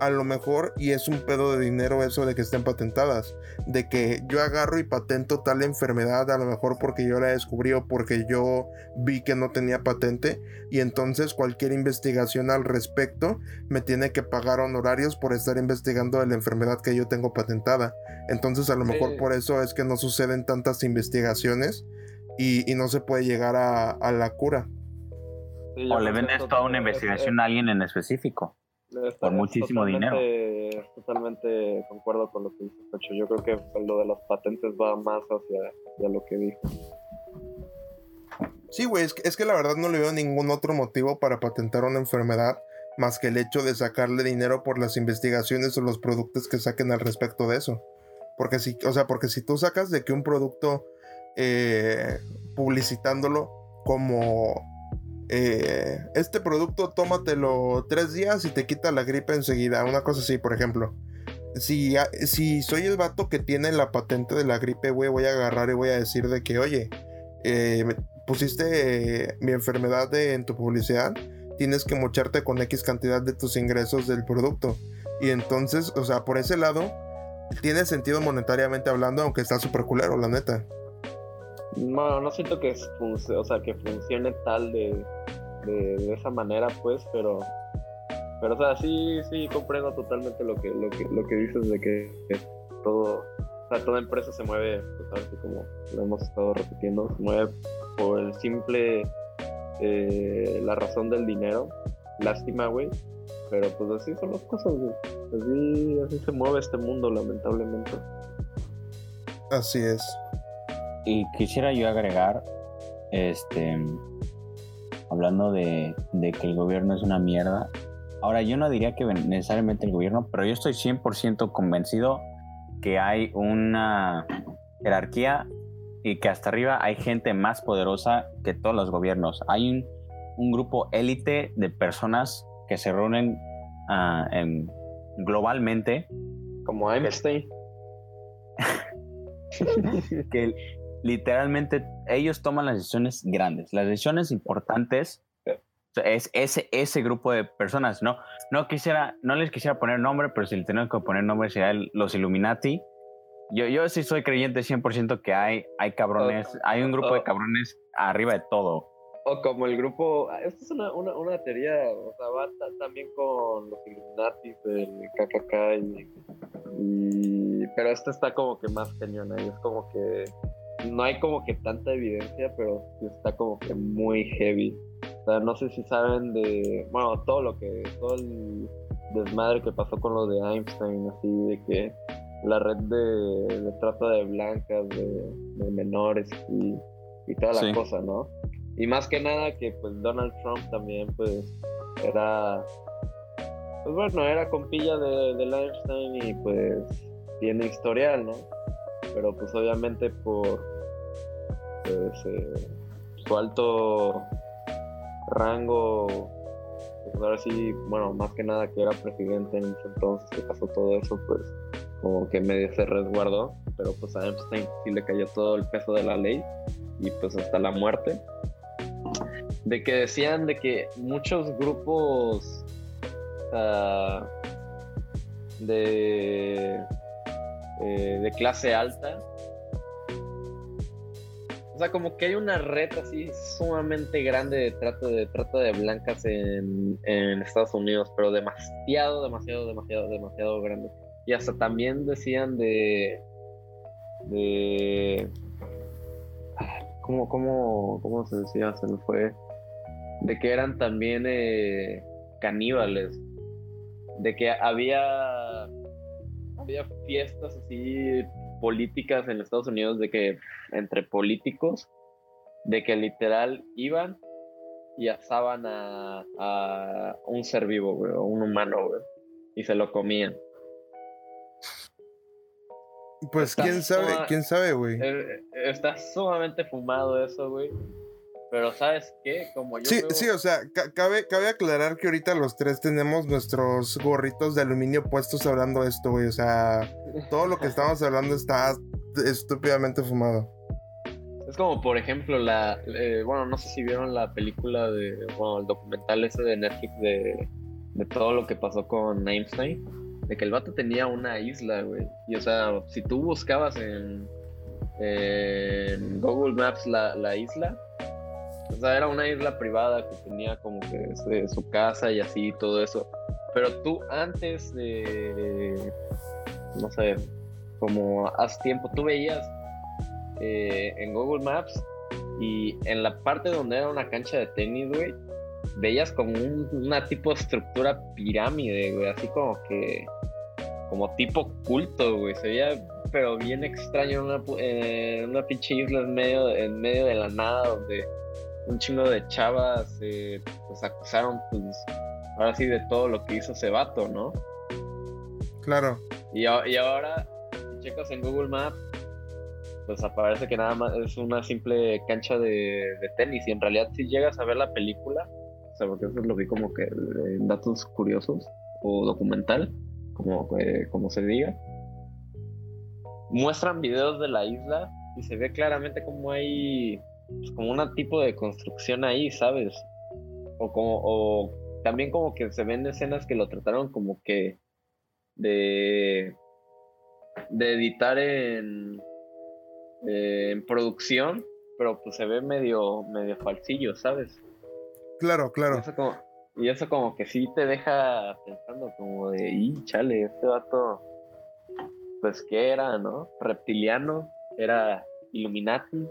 a lo mejor, y es un pedo de dinero eso de que estén patentadas, de que yo agarro y patento tal enfermedad, a lo mejor porque yo la descubrí o porque yo vi que no tenía patente, y entonces cualquier investigación al respecto me tiene que pagar honorarios por estar investigando de la enfermedad que yo tengo patentada. Entonces a lo mejor por eso es que no suceden tantas investigaciones y, no se puede llegar a, la cura. o le vendes toda una investigación a alguien en específico. Por muchísimo dinero. Totalmente concuerdo con lo que dice Pecho. Yo creo que lo de las patentes va más hacia, lo que dijo. Sí, güey, es que, es que la verdad no le veo ningún otro motivo para patentar una enfermedad más que el hecho de sacarle dinero por las investigaciones o los productos que saquen al respecto de eso. Porque si, o sea, porque si tú sacas de que un producto eh, publicitándolo como eh, este producto tómatelo tres días y te quita la gripe enseguida. Una cosa así, por ejemplo. Si, si soy el vato que tiene la patente de la gripe, güey, voy a agarrar y voy a decir de que, oye, eh, pusiste mi enfermedad en tu publicidad, tienes que mocharte con X cantidad de tus ingresos del producto. Y entonces, o sea, por ese lado, tiene sentido monetariamente hablando, aunque está súper culero, la neta. No, no siento que, o sea, que funcione tal de, de, esa manera, pues, pero, pero, o sea, sí, sí, comprendo totalmente lo que, lo que, lo que dices de que, todo, o sea, toda empresa se mueve, pues, como lo hemos estado repitiendo, se mueve por el simple, eh, la razón del dinero. Lástima, güey. Pero pues así son las cosas, güey. Así, así se mueve este mundo, lamentablemente. Así es. Y quisiera yo agregar, este, hablando de, que el gobierno es una mierda. Ahora, yo no diría que necesariamente el gobierno, pero yo estoy 100% convencido que hay una jerarquía y que hasta arriba hay gente más poderosa que todos los gobiernos. Hay un, un grupo élite de personas que se reúnen uh, en, globalmente. Como Einstein. que, literalmente ellos toman las decisiones grandes, las decisiones importantes es ese, ese grupo de personas, ¿no? No quisiera, no les quisiera poner nombre, pero si le tengo que poner nombre sería los Illuminati. Yo, yo sí soy creyente 100% que hay, hay cabrones, hay un grupo de cabrones arriba de todo. O como el grupo, esto es una, una, una teoría, o sea, va también con los Illuminati del KKK y, y, pero esto está como que más cañón ahí, es como que no hay como que tanta evidencia, pero está como que muy heavy. O sea, no sé si saben de, bueno, todo lo que, todo el desmadre que pasó con lo de Einstein, así de que la red de, trata de blancas, de, menores y, y toda la cosa, ¿no? Y más que nada que pues Donald Trump también pues era, pues bueno, era compilla de, de Einstein y pues tiene historial, ¿no? pero pues obviamente por su alto rango, pues ahora sí, bueno, más que nada que era presidente en ese entonces que pasó todo eso, pues como que medio se resguardó, pero pues a Epstein sí le cayó todo el peso de la ley y pues hasta la muerte. De que decían de que muchos grupos uh, de, eh, de clase alta. O sea, como que hay una red así sumamente grande de trata de, trata de blancas en, en Estados Unidos, pero demasiado, demasiado, demasiado, demasiado grande. Y hasta también decían de. de. ¿Cómo, cómo, cómo se decía? Se me fue. De que eran también eh, caníbales. De que había. había fiestas así políticas en Estados Unidos de que entre políticos de que literal iban y asaban a, a un ser vivo, güey, o un humano, güey, y se lo comían. Pues quién sabe, quién sabe, güey. Eh, está sumamente fumado eso, güey. Pero ¿sabes qué? Como yo sí, sí, o sea, cabe, cabe aclarar que ahorita los tres tenemos nuestros gorritos de aluminio puestos hablando de esto, güey. O sea, todo lo que estamos hablando está estúpidamente fumado. Es como, por ejemplo, la. Eh, bueno, no sé si vieron la película de. Bueno, el documental ese de Netflix de, de todo lo que pasó con Einstein de que el vato tenía una isla, güey. Y o sea, si tú buscabas en, en Google Maps la, la, isla, o sea, era una isla privada que tenía como que su casa y así, todo eso. Pero tú antes de, no sé, como hace tiempo, tú veías eh, en Google Maps y en la parte donde era una cancha de tenis, güey, veías como una tipo de estructura pirámide, güey, así como que, como tipo culto, güey, se veía pero bien extraño una, una pinche isla en medio, en medio de la nada, donde un chingo de chavas eh, pues acusaron, pues, ahora sí, de todo lo que hizo ese vato, ¿no? Claro. Y, y ahora, si checas en Google Maps, pues aparece que nada más es una simple cancha de, de tenis y en realidad si llegas a ver la película, o sea, porque eso lo vi como que en datos curiosos o documental, como, eh, como se diga. Muestran videos de la isla y se ve claramente como hay pues, como un tipo de construcción ahí, ¿sabes? O como o también como que se ven escenas que lo trataron como que de de editar en en producción, pero pues se ve medio medio falsillo, ¿sabes? Claro, claro. y eso como que sí te deja pensando como de, y chale, este vato, pues qué era, ¿no? Reptiliano, era Illuminati.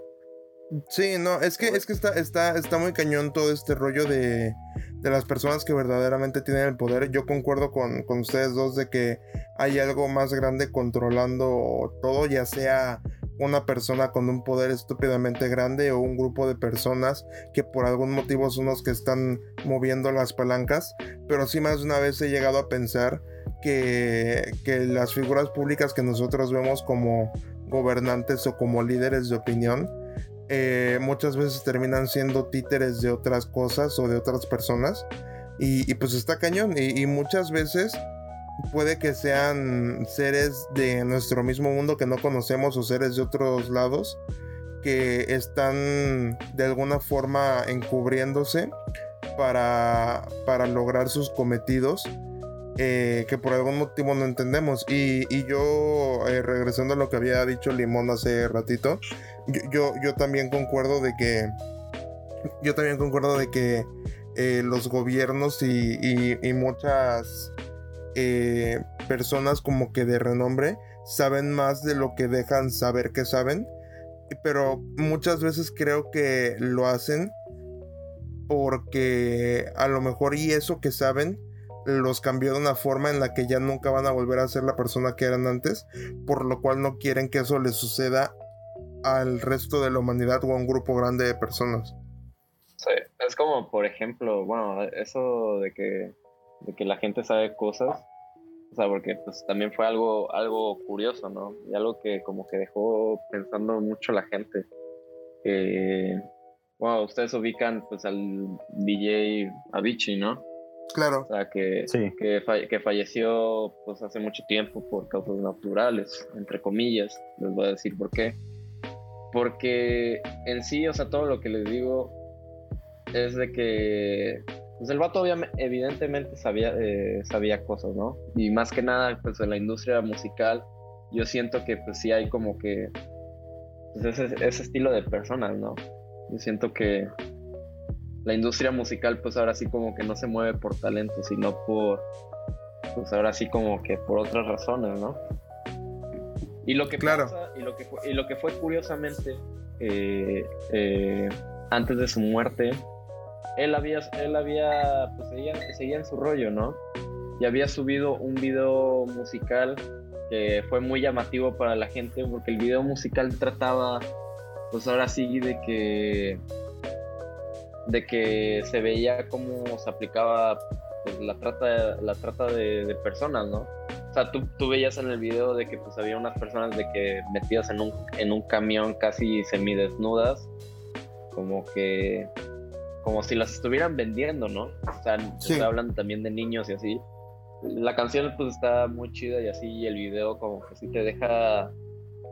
Sí, no, es que, es que está, está, está muy cañón todo este rollo de, de las personas que verdaderamente tienen el poder. Yo concuerdo con, con ustedes dos de que hay algo más grande controlando todo, ya sea una persona con un poder estúpidamente grande o un grupo de personas que por algún motivo son los que están moviendo las palancas, pero sí más de una vez he llegado a pensar que, las figuras públicas que nosotros vemos como gobernantes o como líderes de opinión, eh, muchas veces terminan siendo títeres de otras cosas o de otras personas. Y, pues está cañón. y muchas veces puede que sean seres de nuestro mismo mundo que no conocemos o seres de otros lados que están de alguna forma encubriéndose para, para lograr sus cometidos eh, que por algún motivo no entendemos. Y, yo, eh, regresando a lo que había dicho Limón hace ratito, yo, yo, también concuerdo de que, yo también concuerdo de que eh, los gobiernos y, y muchas personas como que de renombre saben más de lo que dejan saber que saben, pero muchas veces creo que lo hacen porque a lo mejor y eso que saben los cambió de una forma en la que ya nunca van a volver a ser la persona que eran antes, por lo cual no quieren que eso les suceda al resto de la humanidad o a un grupo grande de personas. Sí, es como, por ejemplo, bueno, eso de que de que la gente sabe cosas. O sea, porque pues también fue algo, algo curioso, ¿no? Y algo que como que dejó pensando mucho la gente. bueno, ustedes ubican pues al DJ Avicii, ¿no? Claro. O sea, que, que, que, falleció pues hace mucho tiempo por causas naturales, entre comillas. Les voy a decir por qué. Porque en sí, o sea, todo lo que les digo es de que pues el vato evidentemente sabía, eh, sabía cosas, ¿no? Y más que nada, pues en la industria musical, yo siento que pues sí hay como que pues, ese, ese estilo de personas, ¿no? Yo siento que la industria musical pues ahora sí como que no se mueve por talento, sino por, pues ahora sí como que por otras razones, ¿no? Y lo que claro. pasa, y lo que fue, y lo que fue curiosamente, eh, eh, antes de su muerte, él había, él había, pues seguía, en su rollo, ¿no? Y había subido un video musical que fue muy llamativo para la gente porque el video musical trataba, pues ahora sí, de que, de que se veía cómo se aplicaba pues, la trata, la trata de, personas, ¿no? O sea, tú, tú, veías en el video de que pues había unas personas de que metidas en un, en un camión casi semidesnudas, como que como si las estuvieran vendiendo, ¿no? O sea, se está hablando también de niños y así. La canción pues está muy chida y así, y el video como que sí te deja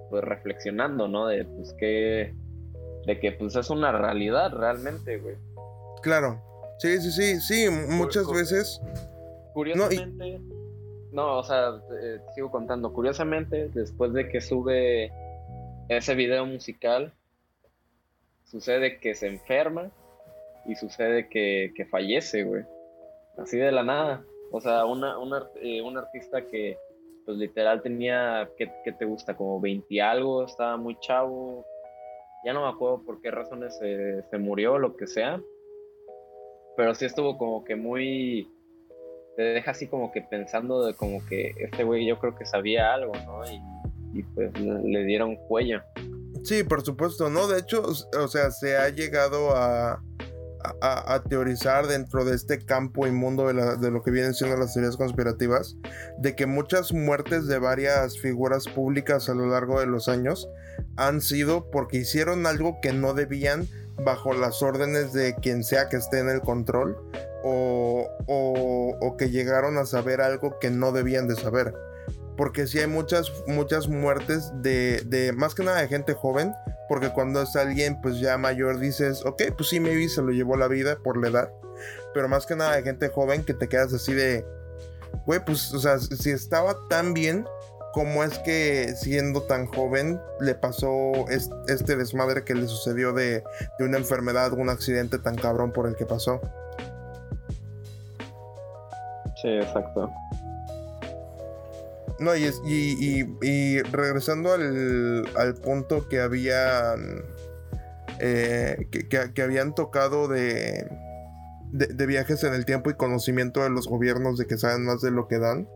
pues reflexionando, ¿no? De pues que, de que pues es una realidad realmente, güey. Claro, sí, sí, sí, sí, muchas veces. Curiosamente, no, o sea, eh, sigo contando, curiosamente, después de que sube ese video musical, sucede que se enferma y sucede que, fallece, güey. Así de la nada. O sea, una, una, eh, un artista que, pues literal tenía, ¿qué, te gusta? Como 20 algo, estaba muy chavo. Ya no me acuerdo por qué razones se, se murió, lo que sea. Pero sí estuvo como que muy... Te deja así como que pensando de como que este güey yo creo que sabía algo, ¿no? Y, y pues le dieron cuello. Sí, por supuesto, ¿no? De hecho, o sea, se ha llegado a a, teorizar dentro de este campo inmundo de, de, lo que vienen siendo las teorías conspirativas, de que muchas muertes de varias figuras públicas a lo largo de los años han sido porque hicieron algo que no debían bajo las órdenes de quien sea que esté en el control o, o que llegaron a saber algo que no debían de saber. Porque si hay muchas, muchas muertes de, de, más que nada de gente joven. Porque cuando es alguien pues ya mayor dices, ok, pues sí, maybe se lo llevó la vida por la edad. Pero más que nada de gente joven que te quedas así de, güey, pues, o sea, si estaba tan bien, ¿cómo es que siendo tan joven le pasó este desmadre que le sucedió de, de una enfermedad, un accidente tan cabrón por el que pasó? Sí, exacto. No, y, y, regresando al, punto que habían. Eh, que, habían tocado de, de, viajes en el tiempo y conocimiento de los gobiernos de que saben más de lo que dan.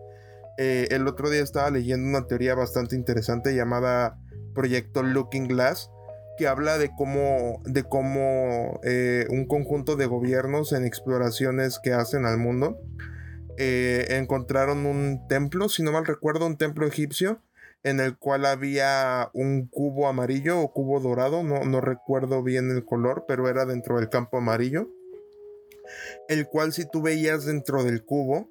Eh, el otro día estaba leyendo una teoría bastante interesante llamada Proyecto Looking Glass, que habla de cómo, de cómo eh, un conjunto de gobiernos en exploraciones que hacen al mundo eh, encontraron un templo, si no mal recuerdo, un templo egipcio en el cual había un cubo amarillo o cubo dorado, no, no recuerdo bien el color, pero era dentro del campo amarillo, el cual si tú veías dentro del cubo,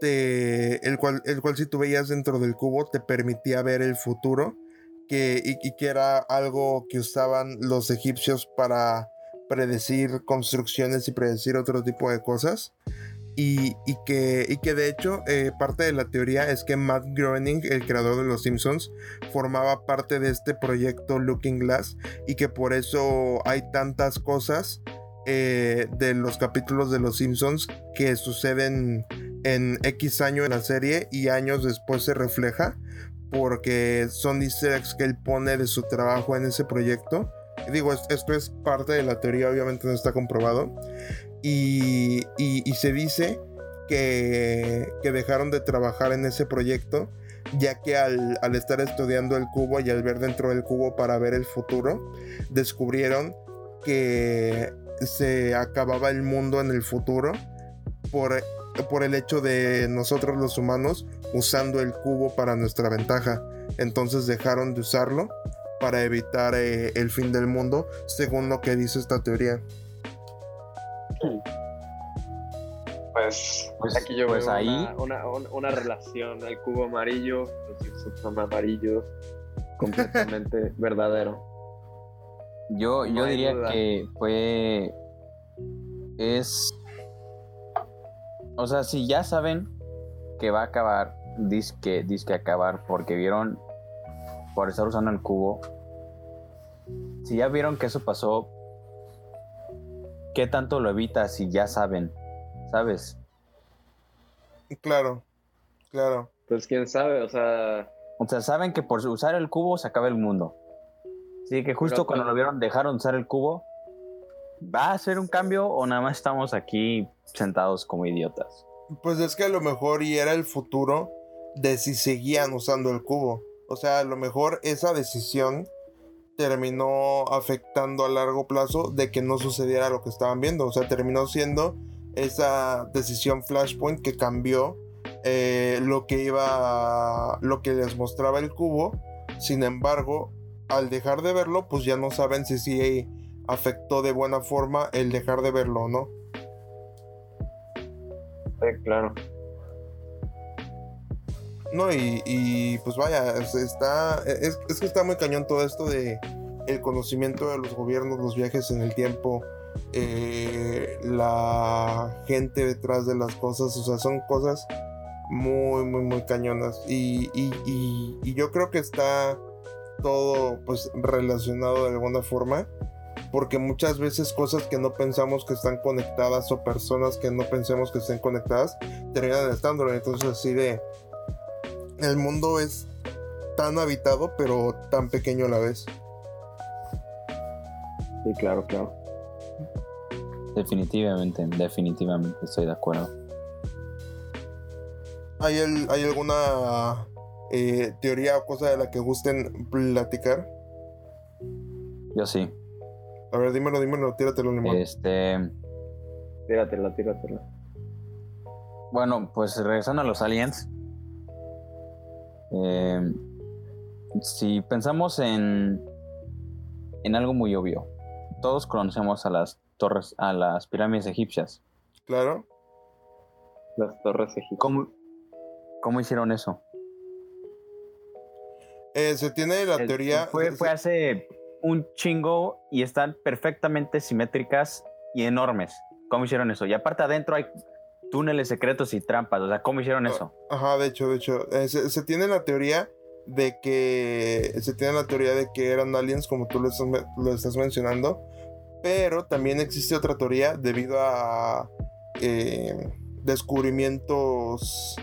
te, el, cual, el cual si tú veías dentro del cubo te permitía ver el futuro, que, y que era algo que usaban los egipcios para predecir construcciones y predecir otro tipo de cosas. Y, que, de hecho eh, parte de la teoría es que Matt Groening, el creador de Los Simpsons, formaba parte de este proyecto Looking Glass y que por eso hay tantas cosas eh, de los capítulos de Los Simpsons que suceden en X año en la serie y años después se refleja porque son easter que él pone de su trabajo en ese proyecto. Digo, esto es parte de la teoría, obviamente no está comprobado. Y, se dice que, dejaron de trabajar en ese proyecto ya que al, estar estudiando el cubo y al ver dentro del cubo para ver el futuro, descubrieron que se acababa el mundo en el futuro por, por el hecho de nosotros los humanos usando el cubo para nuestra ventaja. Entonces dejaron de usarlo para evitar eh, el fin del mundo, según lo que dice esta teoría. Pues, pues, aquí yo pues veo ahí... una, relación, el cubo amarillo, los son amarillos, completamente verdadero. Yo, yo diría que fue. Es. O sea, si ya saben que va a acabar, disque, disque acabar, porque vieron por estar usando el cubo. Si ya vieron que eso pasó, ¿qué tanto lo evita si ya saben? ¿Sabes? Claro, claro. Pues quién sabe, o sea. O sea, saben que por usar el cubo se acaba el mundo. Así que justo cuando lo vieron dejaron usar el cubo. ¿Va a ser un cambio o nada más estamos aquí sentados como idiotas? Pues es que a lo mejor y era el futuro de si seguían usando el cubo. O sea, a lo mejor esa decisión terminó afectando a largo plazo de que no sucediera lo que estaban viendo. O sea, terminó siendo esa decisión Flashpoint que cambió eh, lo que iba, lo que les mostraba el cubo. Sin embargo, al dejar de verlo, pues ya no saben si sí afectó de buena forma el dejar de verlo o no. Sí, claro. No, y, pues vaya, está, es, que está muy cañón todo esto de el conocimiento de los gobiernos, los viajes en el tiempo, eh, la gente detrás de las cosas, o sea, son cosas muy, muy, muy cañonas. Y, y, yo creo que está todo pues relacionado de alguna forma porque muchas veces cosas que no pensamos que están conectadas o personas que no pensemos que estén conectadas terminan estando entonces así de el mundo es tan habitado, pero tan pequeño a la vez. Sí, claro, claro. Definitivamente, definitivamente estoy de acuerdo. ¿Hay, ¿hay alguna eh, teoría o cosa de la que gusten platicar? Yo sí. A ver, dímelo, dímelo, tíratelo, limón. Este. Tíratela, tíratela. Bueno, pues regresando a los aliens. Eh, si pensamos en, en algo muy obvio, todos conocemos a las torres, a las pirámides egipcias. Claro. Las torres egipcias. ¿Cómo, cómo hicieron eso? Eh, se tiene la teoría. Fue, fue hace un chingo y están perfectamente simétricas y enormes. ¿Cómo hicieron eso? Y aparte adentro hay túneles secretos y trampas. O sea, ¿cómo hicieron eso? Ajá, de hecho, de hecho. Eh, se, tiene la teoría de que. Se tiene la teoría de que eran aliens, como tú lo estás, mencionando. Pero también existe otra teoría debido a eh, descubrimientos.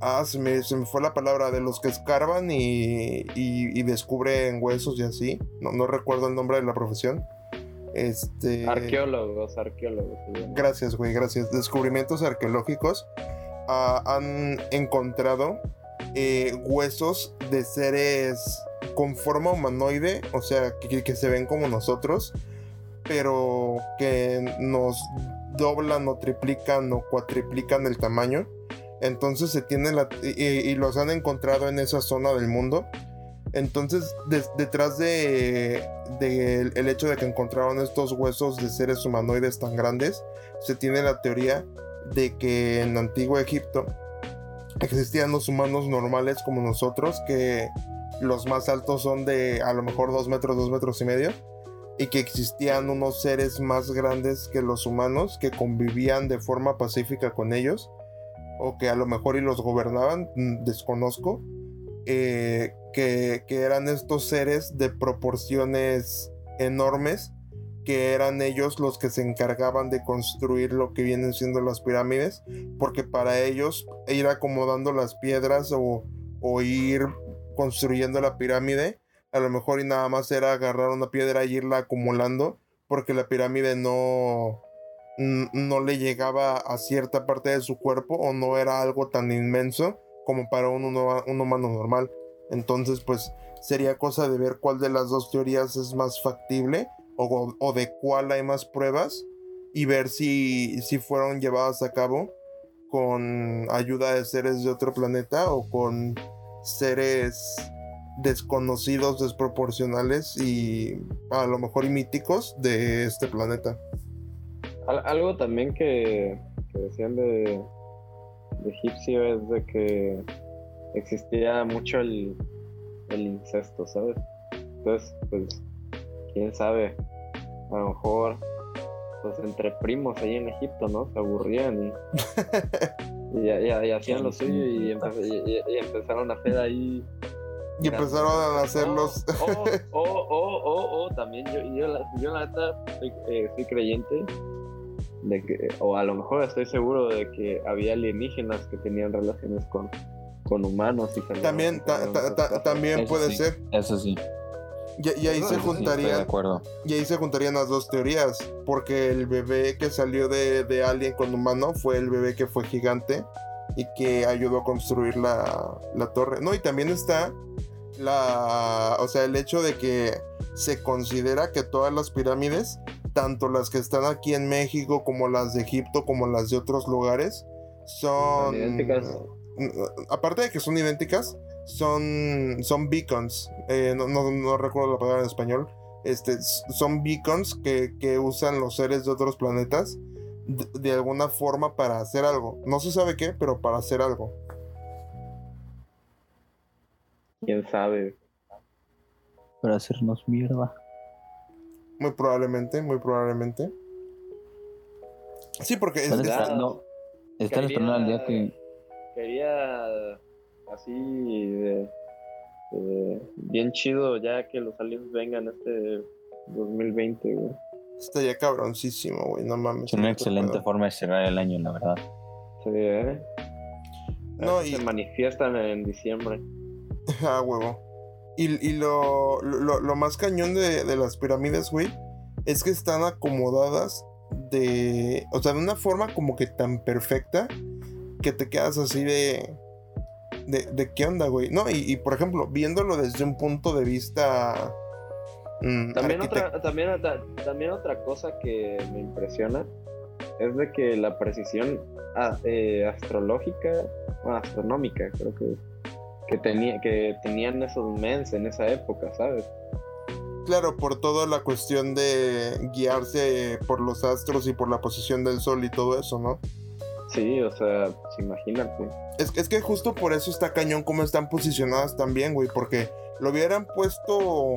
Ah, se me, fue la palabra de los que escarban y, y, descubren huesos y así. No, no recuerdo el nombre de la profesión. Este. Arqueólogos, arqueólogos. Gracias, güey, gracias. Descubrimientos arqueológicos ah, han encontrado eh, huesos de seres con forma humanoide, o sea, que, se ven como nosotros, pero que nos doblan o triplican o cuatriplican el tamaño. Entonces se tiene la. y los han encontrado en esa zona del mundo. Entonces, detrás de, el hecho de que encontraron estos huesos de seres humanoides tan grandes, se tiene la teoría de que en Antiguo Egipto existían los humanos normales como nosotros, que los más altos son de a lo mejor dos metros, dos metros y medio, y que existían unos seres más grandes que los humanos que convivían de forma pacífica con ellos, o que a lo mejor y los gobernaban, mm, desconozco eh, que, eran estos seres de proporciones enormes, que eran ellos los que se encargaban de construir lo que vienen siendo las pirámides, porque para ellos ir acomodando las piedras o, ir construyendo la pirámide, a lo mejor y nada más era agarrar una piedra e irla acumulando, porque la pirámide no, no le llegaba a cierta parte de su cuerpo o no era algo tan inmenso como para un, humano normal. Entonces, pues sería cosa de ver cuál de las dos teorías es más factible o, de cuál hay más pruebas y ver si, si fueron llevadas a cabo con ayuda de seres de otro planeta o con seres desconocidos, desproporcionales y a lo mejor míticos de este planeta. Algo también que decían de, egipcio es de que existía mucho el, el incesto, ¿sabes? Entonces, pues, quién sabe, a lo mejor pues entre primos ahí en Egipto, ¿no? Se aburrían y, y, hacían lo suyo y, empezaron a hacer ahí. Y empezaron a hacerlos. O, o, o, o, también yo, yo, yo la neta soy, eh, soy creyente de que, o a lo mejor estoy seguro de que había alienígenas que tenían relaciones con, con humanos y también también puede ser. eso sí. Y, ahí se juntarían y ahí se juntarían las dos teorías porque el bebé que salió de, de alien con humano fue el bebé que fue gigante y que ayudó a construir la, la torre. No y también está la o sea el hecho de que se considera que todas las pirámides tanto las que están aquí en México como las de Egipto como las de otros lugares son idénticas. Aparte de que son idénticas, son, son beacons. Eh, no, recuerdo la palabra en español. Este, son beacons que, usan los seres de otros planetas de, de, alguna forma para hacer algo. No se sabe qué, pero para hacer algo. ¿Quién sabe? Para hacernos mierda. Muy probablemente, muy probablemente. Sí, porque están esperando, están esperando al día que. Quería así de, bien chido ya que los aliens vengan este 2020, güey. ya cabroncísimo, güey, no mames. Es una excelente forma de cerrar el año, la verdad. Sí, ¿eh? No, y... Se manifiestan en diciembre. ah, huevo. Y, lo, lo, más cañón de, las pirámides, güey, es que están acomodadas de. O sea, de una forma como que tan perfecta que te quedas así de. De, de qué onda, güey. No, y, por ejemplo, viéndolo desde un punto de vista. Mm, también, otra, también, también otra cosa que me impresiona es de que la precisión ah, eh, astrológica, o astronómica, creo que que, tenía, que tenían esos mens en esa época, ¿sabes? Claro, por toda la cuestión de guiarse por los astros y por la posición del sol y todo eso, ¿no? Sí, o sea, pues imagínate. Es, es que justo por eso está cañón como están posicionadas también, güey, porque lo hubieran puesto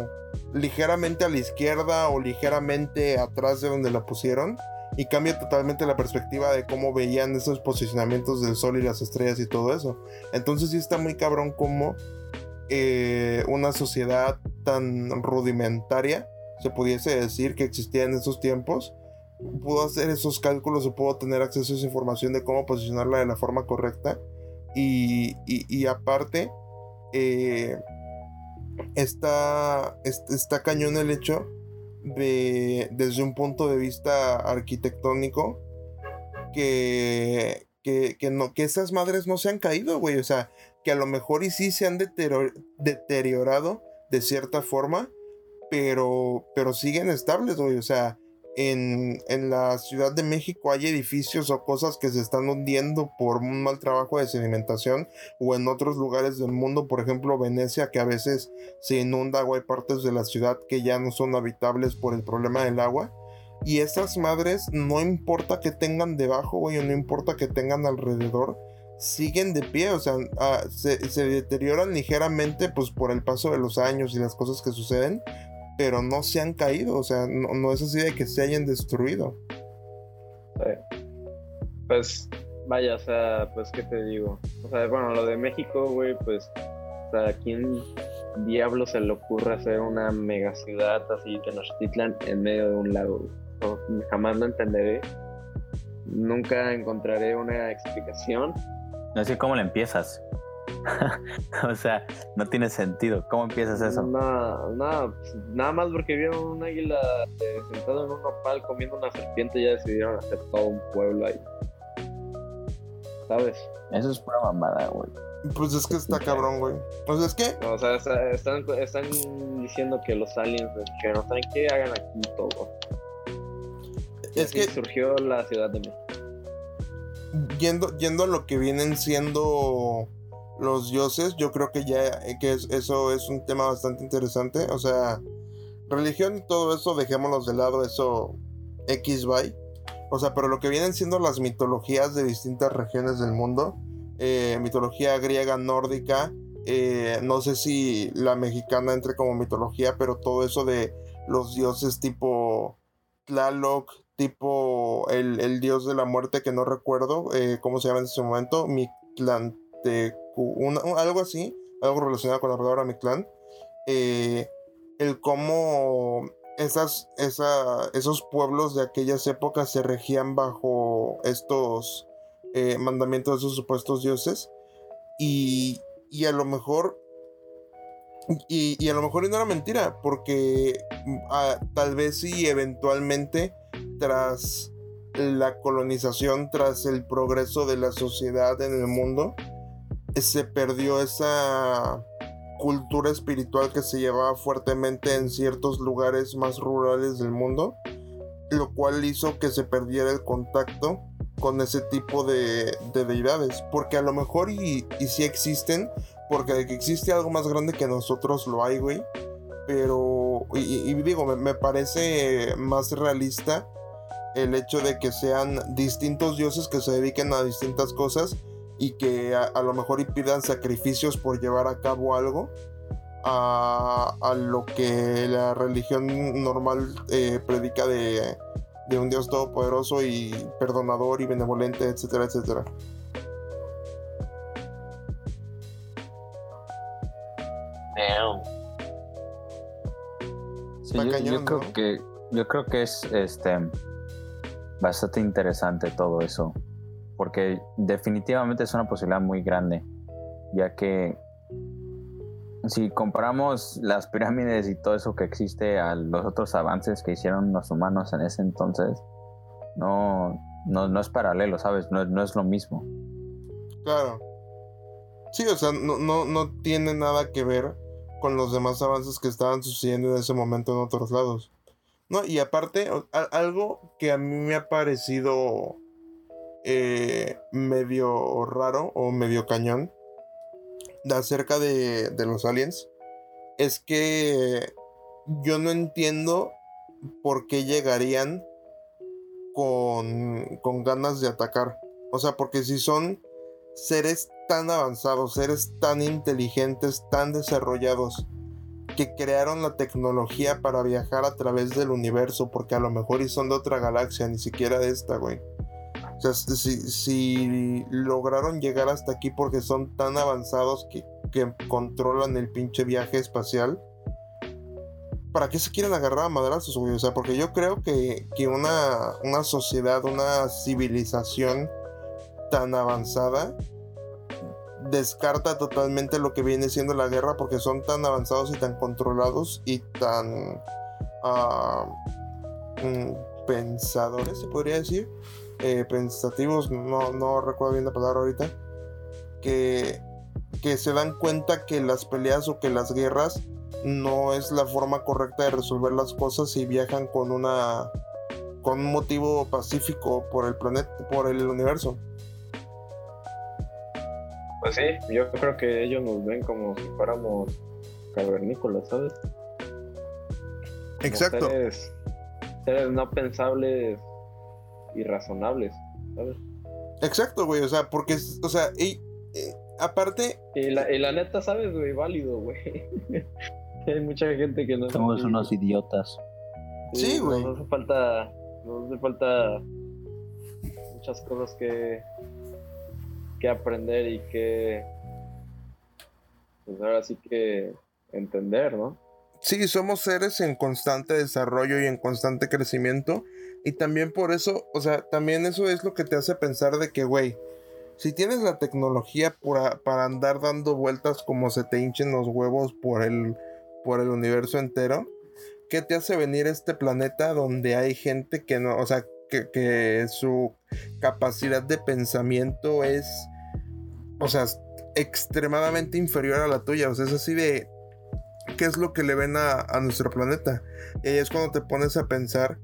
ligeramente a la izquierda o ligeramente atrás de donde la pusieron y cambia totalmente la perspectiva de cómo veían esos posicionamientos del sol y las estrellas y todo eso. Entonces sí está muy cabrón como eh, una sociedad tan rudimentaria, se pudiese decir que existía en esos tiempos, pudo hacer esos cálculos o pudo tener acceso a esa información de cómo posicionarla de la forma correcta. Y, aparte, eh, está, está cañón el hecho de, desde un punto de vista arquitectónico que, que, no, que esas madres no se han caído, güey. O sea, que a lo mejor y sí se han deteriorado de cierta forma, pero, pero siguen estables, güey. O sea, en, la Ciudad de México hay edificios o cosas que se están hundiendo por un mal trabajo de sedimentación o en otros lugares del mundo, por ejemplo Venecia, que a veces se inunda agua, hay partes de la ciudad que ya no son habitables por el problema del agua. Y estas madres, no importa que tengan debajo, güey, o no importa que tengan alrededor, siguen de pie, o sea, ah, se, se, deterioran ligeramente pues por el paso de los años y las cosas que suceden, pero no se han caído, o sea, no, es así de que se hayan destruido. Pues, vaya, o sea, pues, ¿qué te digo? O sea, bueno, lo de México, güey, pues, o sea, ¿a quién diablo se le ocurre hacer una mega ciudad así, Tenochtitlan, en medio de un lago? jamás lo entenderé. Nunca encontraré una explicación. No sé cómo le empiezas. o sea, no tiene sentido. ¿Cómo empiezas eso? Nada, nada, pues, nada más porque vieron un águila eh, sentado en un nopal comiendo una serpiente y ya decidieron hacer todo un pueblo ahí. ¿Sabes? Eso es pura mamada, güey. Pues es que está cabrón, güey. Pues es que. o sea, están, están diciendo que los aliens que no saben qué hagan aquí todo. Es que surgió la Ciudad de México. Yendo, yendo a lo que vienen siendo los dioses, yo creo que ya eh, que eso es un tema bastante interesante. O sea, religión y todo eso, dejémonos de lado, eso X by. O sea, pero lo que vienen siendo las mitologías de distintas regiones del mundo, eh, mitología griega, nórdica, eh, no sé si la mexicana entre como mitología, pero todo eso de los dioses tipo Tlaloc, tipo el, dios de la muerte que no recuerdo cómo se llama en ese momento, Algo así, algo relacionado con la palabra Mictlán. Eh, el cómo esas, esos pueblos de aquellas épocas se regían bajo estos eh, mandamientos de esos supuestos dioses. Y, y a lo mejor y, a lo mejor no era mentira, porque mm, tal vez sí eventualmente tras la colonización, tras el progreso de la sociedad en el mundo, se perdió esa cultura espiritual que se llevaba fuertemente en ciertos lugares más rurales del mundo, lo cual hizo que se perdiera el contacto con ese tipo de, deidades, porque a lo mejor y, y sí existen, porque de que existe algo más grande que nosotros lo hay, güey, pero, y, digo, me parece más realista el hecho de que sean distintos dioses que se dediquen a distintas cosas y que a, lo mejor y pidan sacrificios por llevar a cabo algo a, lo que la religión normal eh, predica de, de, un Dios todopoderoso y perdonador y benevolente, etcétera, etcétera. yo, creo que yo creo que es este bastante interesante todo eso, porque definitivamente es una posibilidad muy grande, ya que si comparamos las pirámides y todo eso que existe a los otros avances que hicieron los humanos en ese entonces, no, no, es paralelo, ¿sabes? No, no, es lo mismo. Claro. Sí, o sea, no, no, no tiene nada que ver con los demás avances que estaban sucediendo en ese momento en otros lados. No, y aparte, algo que a mí me ha parecido eh, medio raro o medio cañón de acerca de, los aliens es que yo no entiendo por qué llegarían con, con ganas de atacar. O sea, porque si son seres tan avanzados, seres tan inteligentes, tan desarrollados, que crearon la tecnología para viajar a través del universo, porque a lo mejor y son de otra galaxia, ni siquiera de esta, güey. O sea, si, lograron llegar hasta aquí porque son tan avanzados que, controlan el pinche viaje espacial, ¿para qué se quieren agarrar a madrazos, güey? O sea, porque yo creo que, una, una sociedad, una civilización tan avanzada descarta totalmente lo que viene siendo la guerra porque son tan avanzados y tan controlados y tan ah, mm, pensadores, se podría decir. Eh, pensativos, no, no recuerdo bien la palabra ahorita. Que, que se dan cuenta que las peleas o que las guerras no es la forma correcta de resolver las cosas y viajan con una con un motivo pacífico por el planeta, por el universo. Pues sí, yo creo que ellos nos ven como si fuéramos cavernícolas, ¿sabes? Exacto. Seres, no pensables y razonables, ¿sabes? Exacto, güey, o sea, porque, o sea, y, eh, aparte... Y la, y la neta, ¿sabes, güey? Válido, güey. Hay mucha gente que no... Somos unos idiotas. Sí, güey. No hace falta, no hace falta muchas cosas que que aprender y que, pues ahora sí que entender, ¿no? Sí, somos seres en constante desarrollo y en constante crecimiento. Y también por eso, o sea, también eso es lo que te hace pensar de que, güey, si tienes la tecnología para, andar dando vueltas como se te hinchen los huevos por el, por el universo entero, ¿qué te hace venir a este planeta donde hay gente que no, o sea, que, su capacidad de pensamiento es, o sea, extremadamente inferior a la tuya. O sea, es así de, ¿qué es lo que le ven a, nuestro planeta? Y ahí es cuando te pones a pensar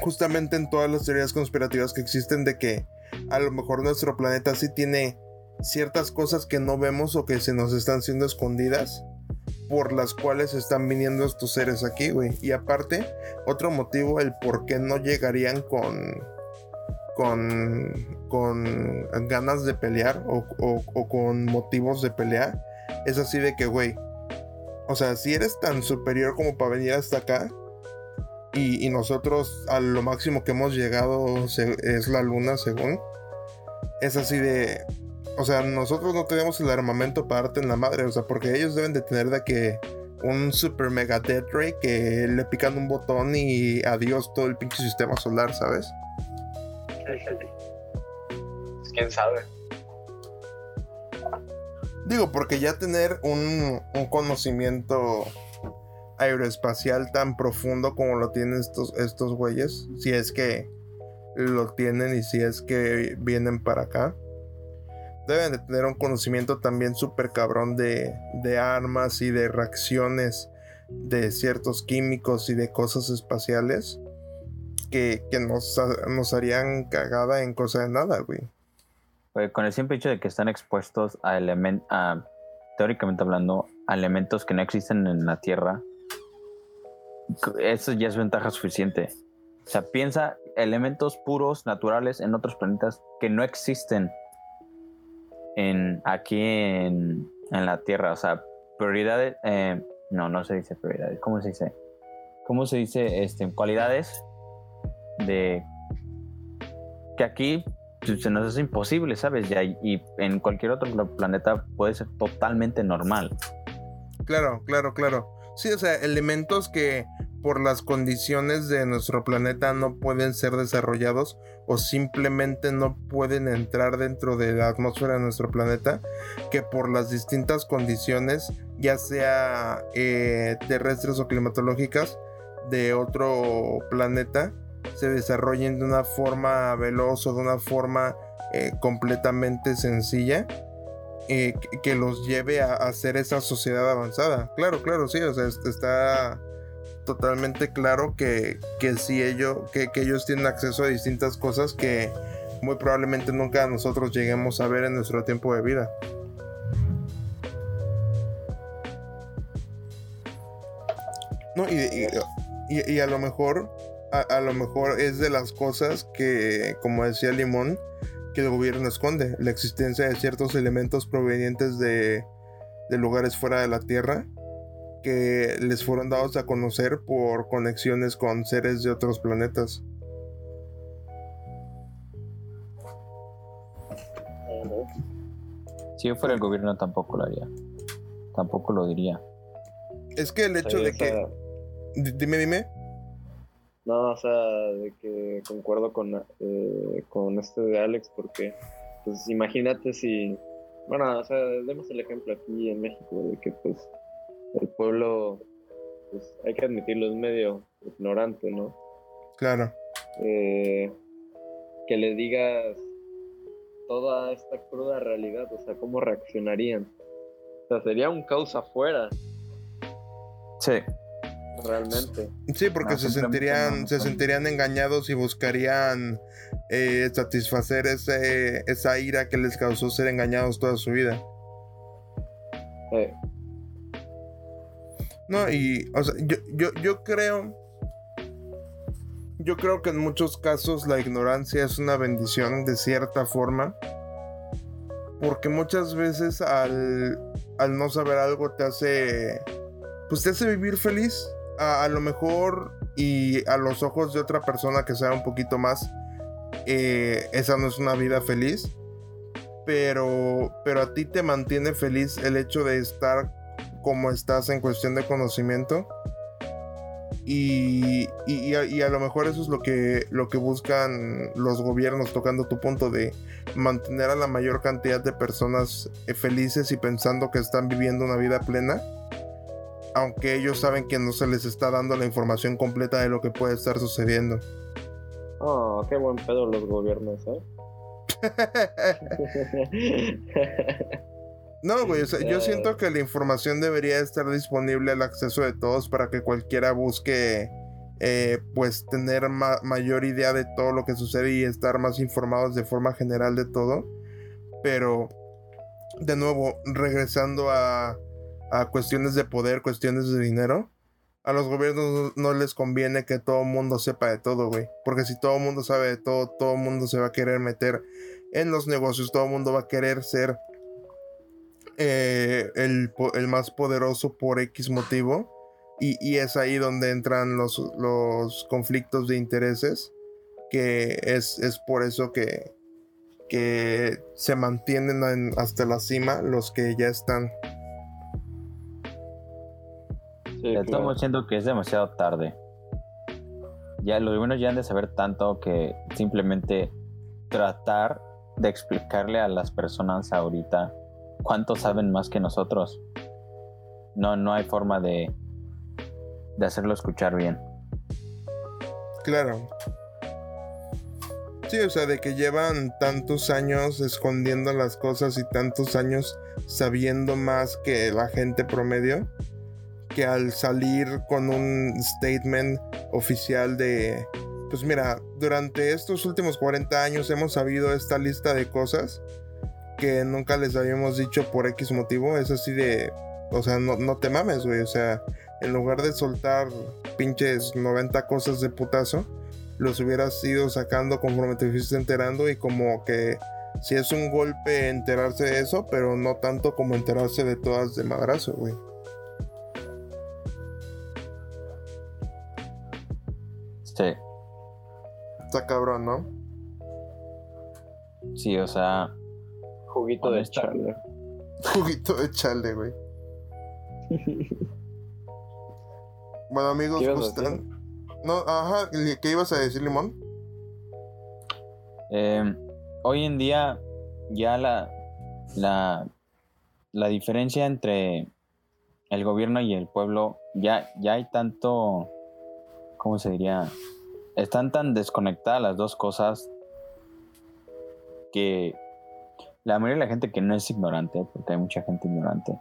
justamente en todas las teorías conspirativas que existen de que a lo mejor nuestro planeta sí tiene ciertas cosas que no vemos o que se nos están siendo escondidas por las cuales están viniendo estos seres aquí, güey. Y aparte, otro motivo, el por qué no llegarían con. con. con ganas de pelear o, o, con motivos de pelear. Es así de que, güey. O sea, si eres tan superior como para venir hasta acá, Y, nosotros a lo máximo que hemos llegado es la luna, según. Es así de... O sea, nosotros no tenemos el armamento para darte en la madre, o sea, porque ellos deben de tener de que un super mega death ray que le pican un botón y adiós todo el pinche sistema solar, ¿sabes? ¿Quién sabe? Digo, porque ya tener un, un conocimiento aeroespacial tan profundo como lo tienen estos, estos güeyes, si es que lo tienen y si es que vienen para acá, deben de tener un conocimiento también súper cabrón de, de armas y de reacciones de ciertos químicos y de cosas espaciales que, que nos, nos, harían cagada en cosa de nada, güey. Pues con el simple hecho de que están expuestos a elementos, teóricamente hablando, a elementos que no existen en la Tierra, eso ya es ventaja suficiente. O sea, piensa elementos puros, naturales en otros planetas que no existen en, aquí en, la Tierra. O sea, prioridades, eh, no, no se dice prioridades, ¿cómo se dice? ¿Cómo se dice? Este, cualidades de que aquí pues, se nos hace imposible, ¿sabes? Y en cualquier otro planeta puede ser totalmente normal. Claro, claro, claro. Sí, o sea, elementos que por las condiciones de nuestro planeta no pueden ser desarrollados o simplemente no pueden entrar dentro de la atmósfera de nuestro planeta, que por las distintas condiciones, ya sea eh, terrestres o climatológicas, de otro planeta, se desarrollen de una forma veloz o de una forma eh, completamente sencilla eh, que, los lleve a, hacer esa sociedad avanzada. Claro, claro, sí, o sea, está totalmente claro que, que sí ellos, que, ellos tienen acceso a distintas cosas que muy probablemente nunca nosotros lleguemos a ver en nuestro tiempo de vida. No, y, y, a lo mejor, a, lo mejor es de las cosas que, como decía Limón, que el gobierno esconde, la existencia de ciertos elementos provenientes de, lugares fuera de la Tierra que les fueron dados a conocer por conexiones con seres de otros planetas. Si yo fuera el gobierno tampoco lo haría. Tampoco lo diría. Es que el hecho de que... Dime, dime. No, o sea, de que concuerdo con, eh, con este de Alex, porque, pues imagínate si, bueno, o sea, demos el ejemplo aquí en México, de que pues el pueblo, pues hay que admitirlo, es medio ignorante, ¿no? Claro. Eh, que le digas toda esta cruda realidad, o sea, cómo reaccionarían. O sea, sería un caos afuera. Sí realmente. Sí, porque se sentirían, se sentirían engañados y buscarían eh, satisfacer ese, esa ira que les causó ser engañados toda su vida. No, y, o sea, yo, yo, yo creo. Yo creo que en muchos casos la ignorancia es una bendición de cierta forma. Porque muchas veces al, al no saber algo te hace. Pues te hace vivir feliz a, lo mejor y a los ojos de otra persona que sea un poquito más, eh, esa no es una vida feliz, pero, pero a ti te mantiene feliz el hecho de estar como estás en cuestión de conocimiento. Y, y, a, lo mejor eso es lo que, lo que buscan los gobiernos, tocando tu punto de mantener a la mayor cantidad de personas eh, felices y pensando que están viviendo una vida plena aunque ellos saben que no se les está dando la información completa de lo que puede estar sucediendo. Oh, qué buen pedo los gobiernos, ¿eh? no, güey, yo siento que la información debería estar disponible al acceso de todos para que cualquiera busque, eh, pues, tener mayor idea de todo lo que sucede y estar más informados de forma general de todo. Pero, de nuevo, regresando a a cuestiones de poder, cuestiones de dinero, a los gobiernos no, les conviene que todo el mundo sepa de todo, güey. Porque si todo el mundo sabe de todo, todo el mundo se va a querer meter en los negocios, todo el mundo va a querer ser eh, el, el, más poderoso por X motivo. Y, es ahí donde entran los, los conflictos de intereses, que es, es por eso que, que se mantienen hasta la cima los que ya están. Estamos diciendo que es demasiado tarde. Ya los buenos ya han de saber tanto que simplemente tratar de explicarle a las personas ahorita cuánto saben más que nosotros. No, no hay forma de, de hacerlo escuchar bien. Claro. Sí, o sea, de que llevan tantos años escondiendo las cosas y tantos años sabiendo más que la gente promedio, que al salir con un statement oficial de, pues mira, durante estos últimos 40 años hemos sabido esta lista de cosas que nunca les habíamos dicho por X motivo, es así de, o sea, no, no te mames, güey, o sea, en lugar de soltar pinches 90 cosas de putazo, los hubieras ido sacando conforme te fuiste enterando y como que si es un golpe enterarse de eso, pero no tanto como enterarse de todas de madrazo, güey. Sí. Está cabrón, ¿no? Sí, o sea. Juguito de chale. Juguito de chale, güey. bueno, amigos, gustan. No, ajá, ¿qué ibas a decir, Limón? Em, hoy en día ya la, la, la diferencia entre el gobierno y el pueblo, ya, ya hay tanto, ¿cómo se diría? Están tan desconectadas las dos cosas que la mayoría de la gente que no es ignorante, porque hay mucha gente ignorante,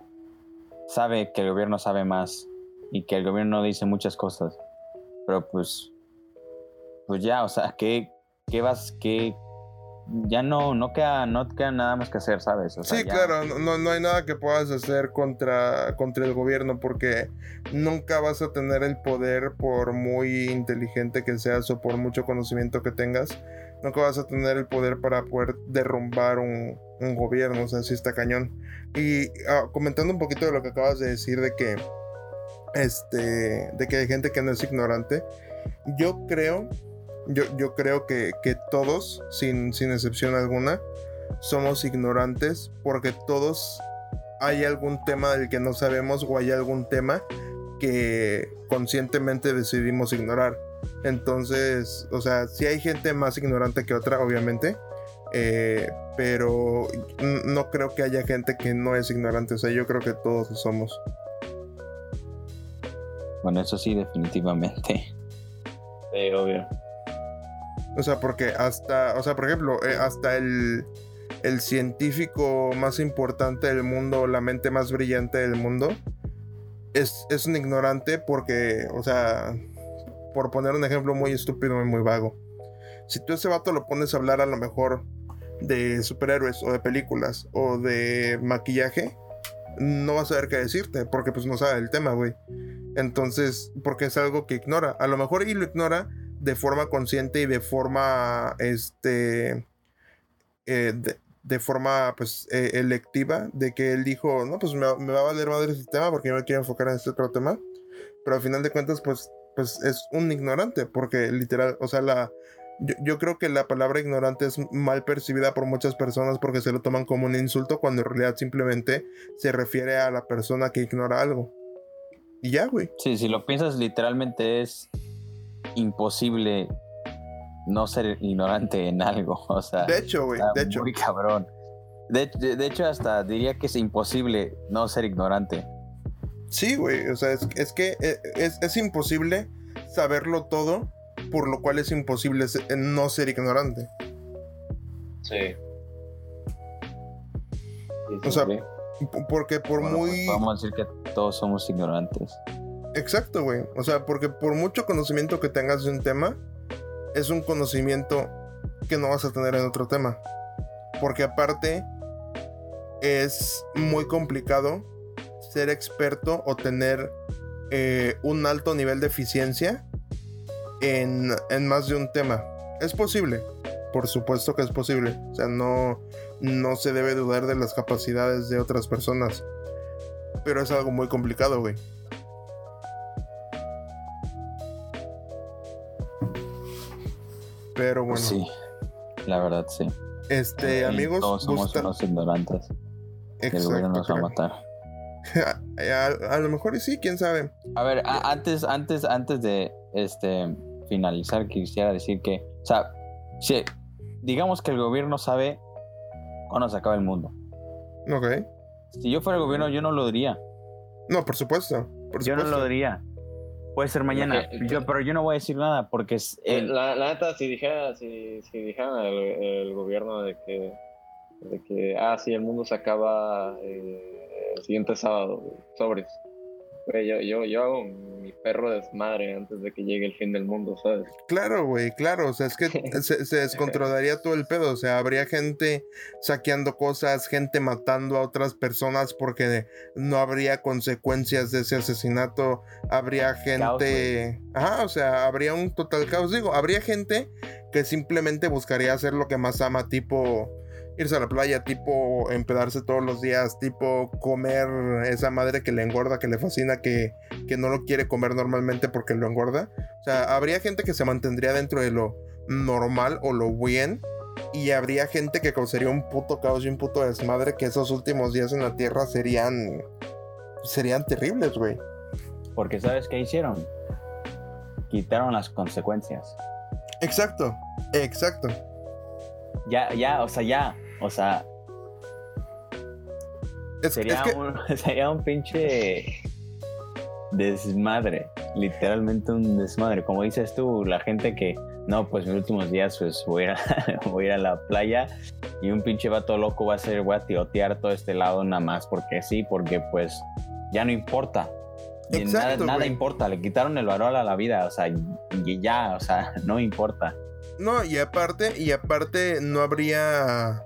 sabe que el gobierno sabe más y que el gobierno dice muchas cosas pero pues, pues ya, o sea, ¿qué, qué vas, qué, ya no, no queda, no queda nada más que hacer, ¿sabes? sí, claro, no, no hay nada que puedas hacer contra, contra el gobierno porque nunca vas a tener el poder por muy inteligente que seas o por mucho conocimiento que tengas. Nunca vas a tener el poder para poder derrumbar un, un gobierno, o sea, sí está cañón. Y ah, comentando un poquito de lo que acabas de decir de que este, de que hay gente que no es ignorante. Yo creo, yo, yo creo que, todos, sin, sin excepción alguna, somos ignorantes porque todos hay algún tema del que no sabemos o hay algún tema que conscientemente decidimos ignorar. Entonces, o sea, si hay gente más ignorante que otra, obviamente, eh, pero no creo que haya gente que no es ignorante. O sea, yo creo que todos lo somos. Bueno, eso sí, definitivamente. Sí, obvio. O sea, porque hasta, o sea, por ejemplo, eh, hasta el, el científico más importante del mundo, la mente más brillante del mundo, es, es un ignorante porque, o sea, por poner un ejemplo muy estúpido y muy vago. Si tú ese vato lo pones a hablar a lo mejor de superhéroes o de películas o de maquillaje, no va a saber qué decirte porque pues no sabe el tema, güey. Entonces, porque es algo que ignora. A lo mejor y lo ignora de forma consciente y de forma, este, eh, de, forma, pues, eh, electiva, de que él dijo, no, pues me, va a valer madre ese tema porque yo me quiero enfocar en este otro tema. Pero al final de cuentas, pues, pues es un ignorante, porque literal, o sea, la, yo, creo que la palabra ignorante es mal percibida por muchas personas porque se lo toman como un insulto cuando en realidad simplemente se refiere a la persona que ignora algo. Y ya, güey. Sí, si lo piensas literalmente es imposible no ser ignorante en algo. O sea, de hecho, güey, de hecho. Muy cabrón. De, hecho, hasta diría que es imposible no ser ignorante. Sí, güey. O sea, es, que eh, es, es, imposible saberlo todo, por lo cual es imposible no ser ignorante. Sí. o sea, porque por muy. Pues, vamos a decir que todos somos ignorantes. Exacto, güey. O sea, porque por mucho conocimiento que tengas de un tema, es un conocimiento que no vas a tener en otro tema. Porque aparte, es muy complicado ser experto o tener eh, un alto nivel de eficiencia en, más de un tema. Es posible, por supuesto que es posible. O sea, no, no se debe dudar de las capacidades de otras personas. Pero es algo muy complicado, güey. Pero pues bueno. Sí, la verdad sí. Este, eh, amigos. Todos somos gusta... unos ignorantes. Exacto. El gobierno nos va a matar. a, lo mejor sí, quién sabe. A ver, antes, antes, antes de este finalizar, quisiera decir que, o sea, si, digamos que el gobierno sabe cuándo se acaba el mundo. Ok. Si yo fuera el gobierno, yo no lo diría. No, por supuesto. Yo no lo diría. Puede ser mañana, yo, pero yo no voy a decir nada porque es... La, neta, si dijera, si, si dijera el, gobierno de que, de que, ah, sí, el mundo se acaba eh, el siguiente sábado, sobres yo, yo, yo hago mi perro desmadre antes de que llegue el fin del mundo, ¿sabes? Claro, güey, claro. O sea, es que se, descontrolaría todo el pedo. O sea, habría gente saqueando cosas, gente matando a otras personas porque no habría consecuencias de ese asesinato. Habría gente. Ajá, o sea, habría un total caos. Digo, habría gente que simplemente buscaría hacer lo que más ama, tipo irse a la playa, tipo empedarse todos los días, tipo comer esa madre que le engorda, que le fascina, que, que no lo quiere comer normalmente porque lo engorda. O sea, habría gente que se mantendría dentro de lo normal o lo bien. Y habría gente que causaría un puto caos y un puto desmadre que esos últimos días en la Tierra serían... Serían terribles, güey. Porque ¿sabes qué hicieron? Quitaron las consecuencias. Exacto, exacto. Ya, ya, o sea, ya. O sea. sería, un, sería un pinche desmadre. Literalmente un desmadre. Como dices tú, la gente que. No, pues mis últimos días pues voy a, voy a ir a la playa y un pinche vato loco va a ser, voy a tirotear todo este lado nada más porque sí, porque pues ya no importa. Exacto, nada, nada importa, le quitaron el valor a la vida, o sea, y ya, o sea, no importa. No, y aparte, y aparte no habría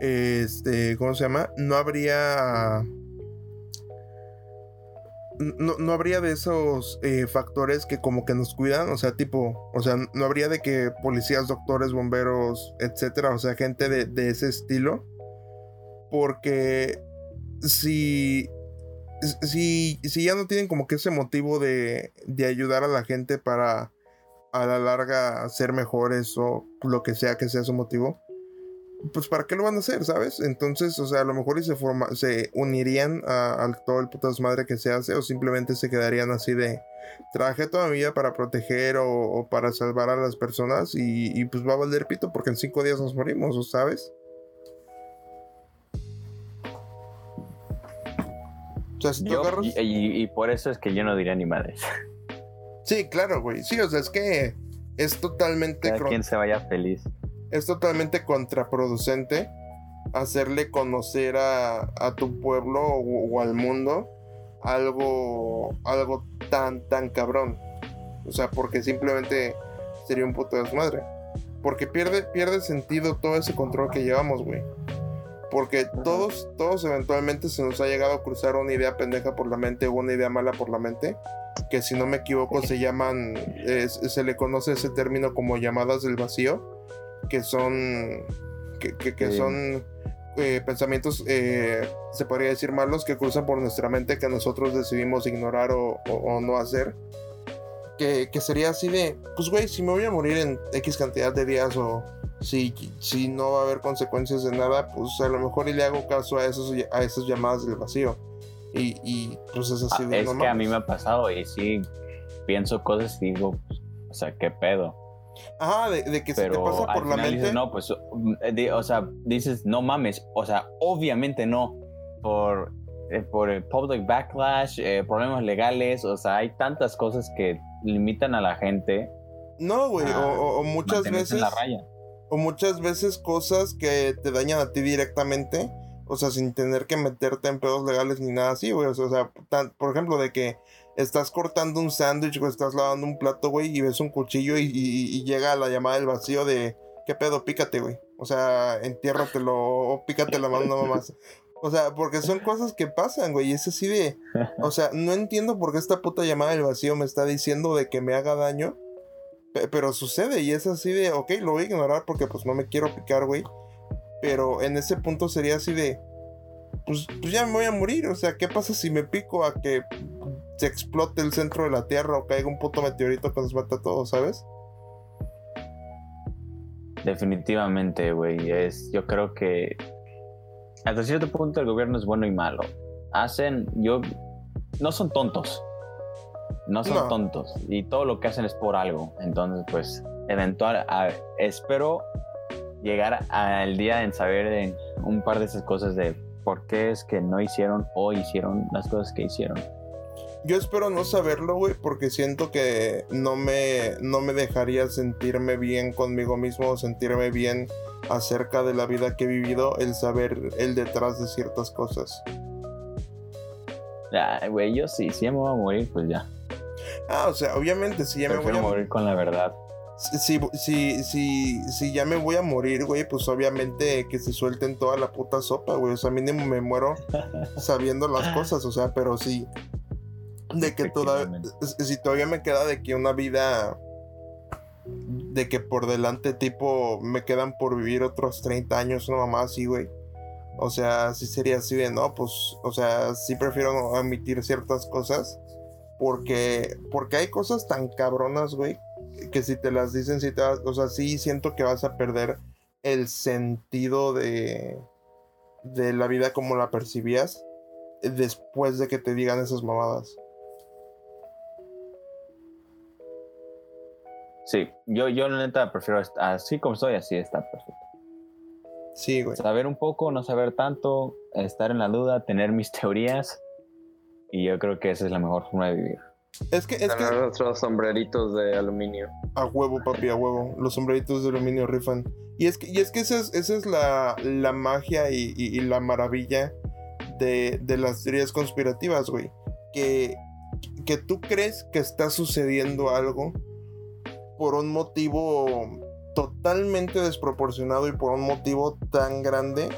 este, ¿cómo se llama? No habría... No, habría de esos eh, factores que como que nos cuidan, o sea, tipo, o sea, no habría de que policías, doctores, bomberos, etcétera, o sea, gente de, ese estilo, porque si, si, si ya no tienen como que ese motivo de, de ayudar a la gente para a la larga ser mejores o lo que sea que sea su motivo, pues para qué lo van a hacer, ¿sabes? Entonces, o sea, a lo mejor y se forma, se unirían a, todo el puto desmadre que se hace o simplemente se quedarían así de traje toda mi vida para proteger o, para salvar a las personas y, pues va a valer pito porque en cinco días nos morimos, ¿sabes? O sea, y, por eso es que yo no diría ni madres. Sí, claro, güey. Sí, o sea, es que es totalmente... Cada quien se vaya feliz es totalmente contraproducente hacerle conocer a, tu pueblo o, al mundo algo, algo tan, tan cabrón. O sea, porque simplemente sería un puto desmadre. Porque pierde, pierde sentido todo ese control que llevamos, güey. Porque todos, todos eventualmente se nos ha llegado a cruzar una idea pendeja por la mente o una idea mala por la mente. Que si no me equivoco se llaman, se le conoce ese término como llamadas del vacío que son, que, son eh, pensamientos, eh, se podría decir malos, que cruzan por nuestra mente que nosotros decidimos ignorar o, no hacer. Que, sería así de, pues güey, si me voy a morir en X cantidad de días o si, si no va a haber consecuencias de nada, pues a lo mejor y le hago caso a, esos, a esas llamadas del vacío. Y, y pues es así ah, de... Es que a mí me ha pasado y sí, pienso cosas y digo, pues, o sea, ¿qué pedo? Ajá, de, que se te pasa por la mente. no, pues, o sea, dices, no mames, o sea, obviamente no, por, eh, por el public backlash, eh, problemas legales, o sea, hay tantas cosas que limitan a la gente. No, güey, o, muchas veces. O muchas veces cosas que te dañan a ti directamente, o sea, sin tener que meterte en pedos legales ni nada así, güey, o sea, por ejemplo, de que estás cortando un sándwich o estás lavando un plato, güey, y ves un cuchillo y, llega la llamada del vacío de, ¿qué pedo? Pícate, güey. O sea, entiérratelo o pícate la mano más. O sea, porque son cosas que pasan, güey. Y es así de. O sea, no entiendo por qué esta puta llamada del vacío me está diciendo de que me haga daño. Pero sucede y es así de, ok, lo voy a ignorar porque pues no me quiero picar, güey. Pero en ese punto sería así de, pues, pues ya me voy a morir. O sea, ¿qué pasa si me pico a que se explote el centro de la Tierra o caiga un puto meteorito que nos mata a todos, ¿sabes? Definitivamente, güey. Es, yo creo que hasta cierto punto el gobierno es bueno y malo. Hacen, yo, no son tontos. No son tontos. Y todo lo que hacen es por algo. Entonces, pues, eventual, espero llegar al día en saber un par de esas cosas de por qué es que no hicieron o hicieron las cosas que hicieron. Yo espero no saberlo, güey, porque siento que no me, no me dejaría sentirme bien conmigo mismo, sentirme bien acerca de la vida que he vivido, el saber el detrás de ciertas cosas. Ya, güey, yo sí, si ya me voy a morir, pues ya. Ah, o sea, obviamente, si ya me voy a morir con la verdad. Si, si, si, si ya me voy a morir, güey, pues obviamente que se suelten toda la puta sopa, güey. O sea, mínimo me muero sabiendo las cosas, o sea, pero sí. De que todavía. Si todavía me queda de que una vida. De que por delante, tipo, me quedan por vivir otros 30 años, una mamá así, güey. O sea, sí sería así de, no, pues, o sea, sí prefiero admitir ciertas cosas. Porque, porque hay cosas tan cabronas, güey, que si te las dicen, si te vas, o sea, sí siento que vas a perder el sentido de, de la vida como la percibías después de que te digan esas mamadas. Sí, yo, yo la neta prefiero así como soy, así está perfecto. Sí, güey. Saber un poco, no saber tanto, estar en la duda, tener mis teorías. Y yo creo que esa es la mejor forma de vivir. Es que, es que... nuestros sombreritos de aluminio. A huevo, papi, a huevo. Los sombreritos de aluminio rifan. Y es que, y es que esa es, esa es la, la magia y, la maravilla de, de, las teorías conspirativas, güey. Que, que tú crees que está sucediendo algo por un motivo totalmente desproporcionado y por un motivo tan grande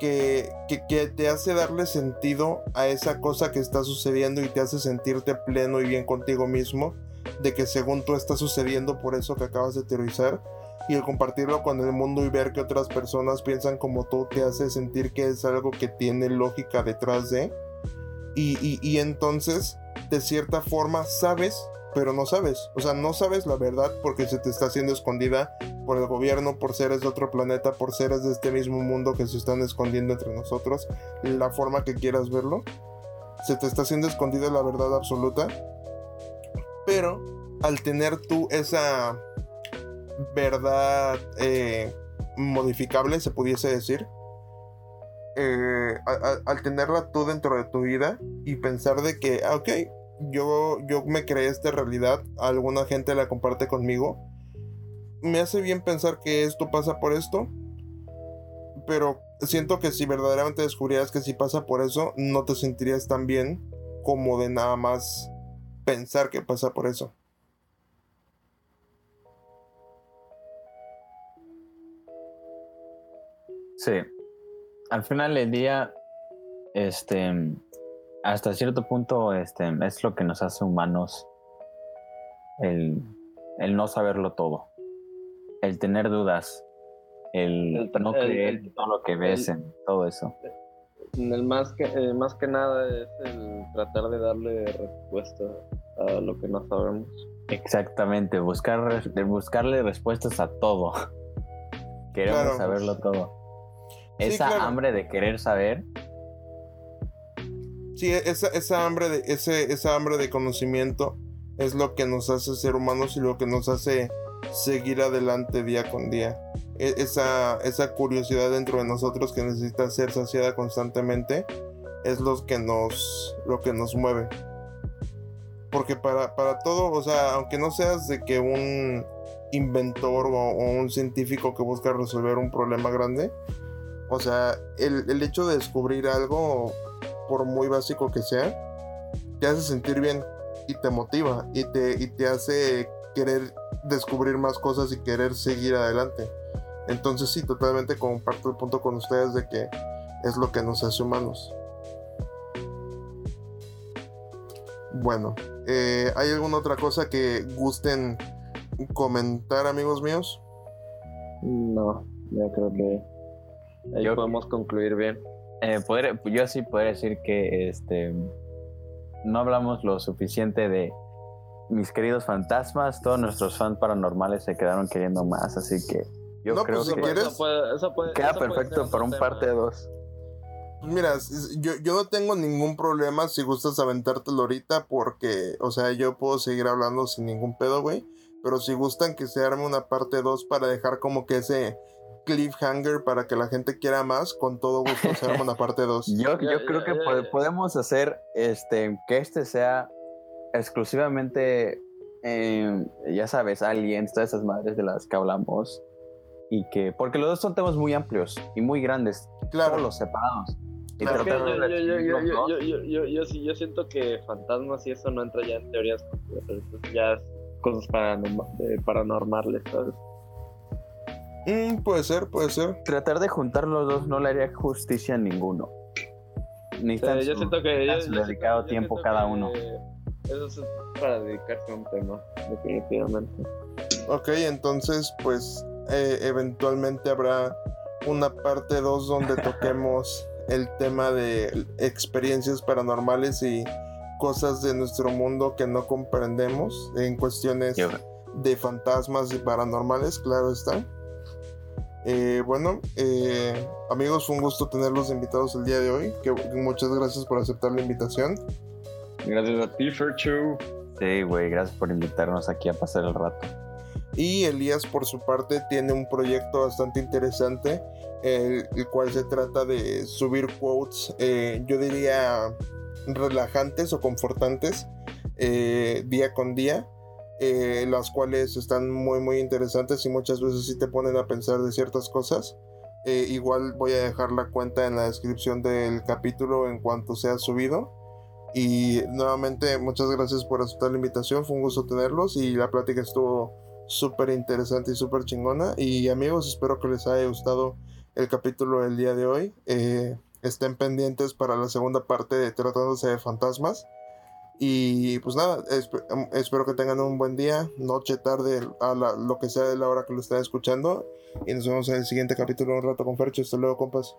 que, que, te hace darle sentido a esa cosa que está sucediendo y te hace sentirte pleno y bien contigo mismo de que según tú está sucediendo por eso que acabas de teorizar y el compartirlo con el mundo y ver que otras personas piensan como tú te hace sentir que es algo que tiene lógica detrás de y, y, y entonces de cierta forma sabes pero no sabes. O sea, no sabes la verdad porque se te está haciendo escondida por el gobierno, por seres de otro planeta, por seres de este mismo mundo que se están escondiendo entre nosotros. La forma que quieras verlo, se te está haciendo escondida la verdad absoluta. Pero al tener tú esa verdad eh, modificable, se pudiese decir, eh, al tenerla tú dentro de tu vida y pensar de que, ah, ok, yo, yo me creé esta realidad, alguna gente la comparte conmigo. Me hace bien pensar que esto pasa por esto, pero siento que si verdaderamente descubrieras que si pasa por eso, no te sentirías tan bien como de nada más pensar que pasa por eso. Sí. Al final del día, este, hasta cierto punto este, es lo que nos hace humanos el, no saberlo todo, el tener dudas, el, no creer en todo lo que ves, en todo eso. El más que, eh, más que nada es el tratar de darle respuesta a lo que no sabemos. Exactamente, buscar, buscarle respuestas a todo. Queremos saberlo todo. Esa hambre de querer saber Sí, esa, esa, hambre de, ese, esa hambre de conocimiento es lo que nos hace ser humanos y lo que nos hace seguir adelante día con día. E, esa, esa curiosidad dentro de nosotros que necesita ser saciada constantemente es lo que nos, lo que nos mueve. Porque para, para todo, o sea, aunque no seas de que un inventor o, un científico que busca resolver un problema grande, o sea, el, el hecho de descubrir algo por muy básico que sea, te hace sentir bien y te motiva y te, y te hace querer descubrir más cosas y querer seguir adelante. Entonces sí, totalmente comparto el punto con ustedes de que es lo que nos hace humanos. Bueno, eh, ¿hay alguna otra cosa que gusten comentar, amigos míos? No, ya creo que ahí podemos concluir bien. Eh, yo sí podría decir que este no hablamos lo suficiente de, mis queridos fantasmas, todos nuestros fans paranormales se quedaron queriendo más, así que yo creo pues, que eso queda perfecto para un parte 2. Mira, yo, yo no tengo ningún problema si gustas aventártelo ahorita porque, o sea, yo puedo seguir hablando sin ningún pedo, güey. Pero si gustan que se arme una parte 2 para dejar como que ese cliffhanger para que la gente quiera más, con todo gusto se arma una parte 2. yo, yo creo que podemos hacer este que este sea exclusivamente, eh, ya sabes, aliens, todas esas madres de las que hablamos. Y que, porque los dos son temas muy amplios y muy grandes, claro. los separados yo, yo, siento que fantasmas y eso no entra ya en teorías ya cosas paranormales, ¿sabes? Mm, puede ser, puede ser. Tratar de juntar los dos no le haría justicia a ninguno. Ni yo siento que dedicado tiempo cada uno. Eso es para dedicarse a un tema, definitivamente. Ok, entonces, pues, eh, eventualmente habrá una parte 2 donde toquemos el tema de experiencias paranormales y cosas de nuestro mundo que no comprendemos en cuestiones de fantasmas y paranormales, claro está. Eh, bueno, eh, amigos, fue un gusto tenerlos invitados el día de hoy. Que, muchas gracias por aceptar la invitación. Gracias a ti, Ferchu. Sí, güey, gracias por invitarnos aquí a pasar el rato. Y Elías, por su parte, tiene un proyecto bastante interesante el, cual se trata de subir quotes, eh, yo diría relajantes o confortantes eh, día con día, eh, las cuales están muy muy interesantes y muchas veces sí te ponen a pensar de ciertas cosas. igual voy a dejar la cuenta en la descripción del capítulo en cuanto sea subido. Y nuevamente muchas gracias por aceptar la invitación, fue un gusto tenerlos y la plática estuvo súper interesante y súper chingona. Y amigos, espero que les haya gustado el capítulo del día de hoy. Eh, estén pendientes para la segunda parte de Tratándose de Fantasmas. Y pues nada, em, espero que tengan un buen día, noche, tarde, a lo que sea de la hora que lo estén escuchando. Y nos vemos en el siguiente capítulo un rato con Fercho. Hasta luego, compas.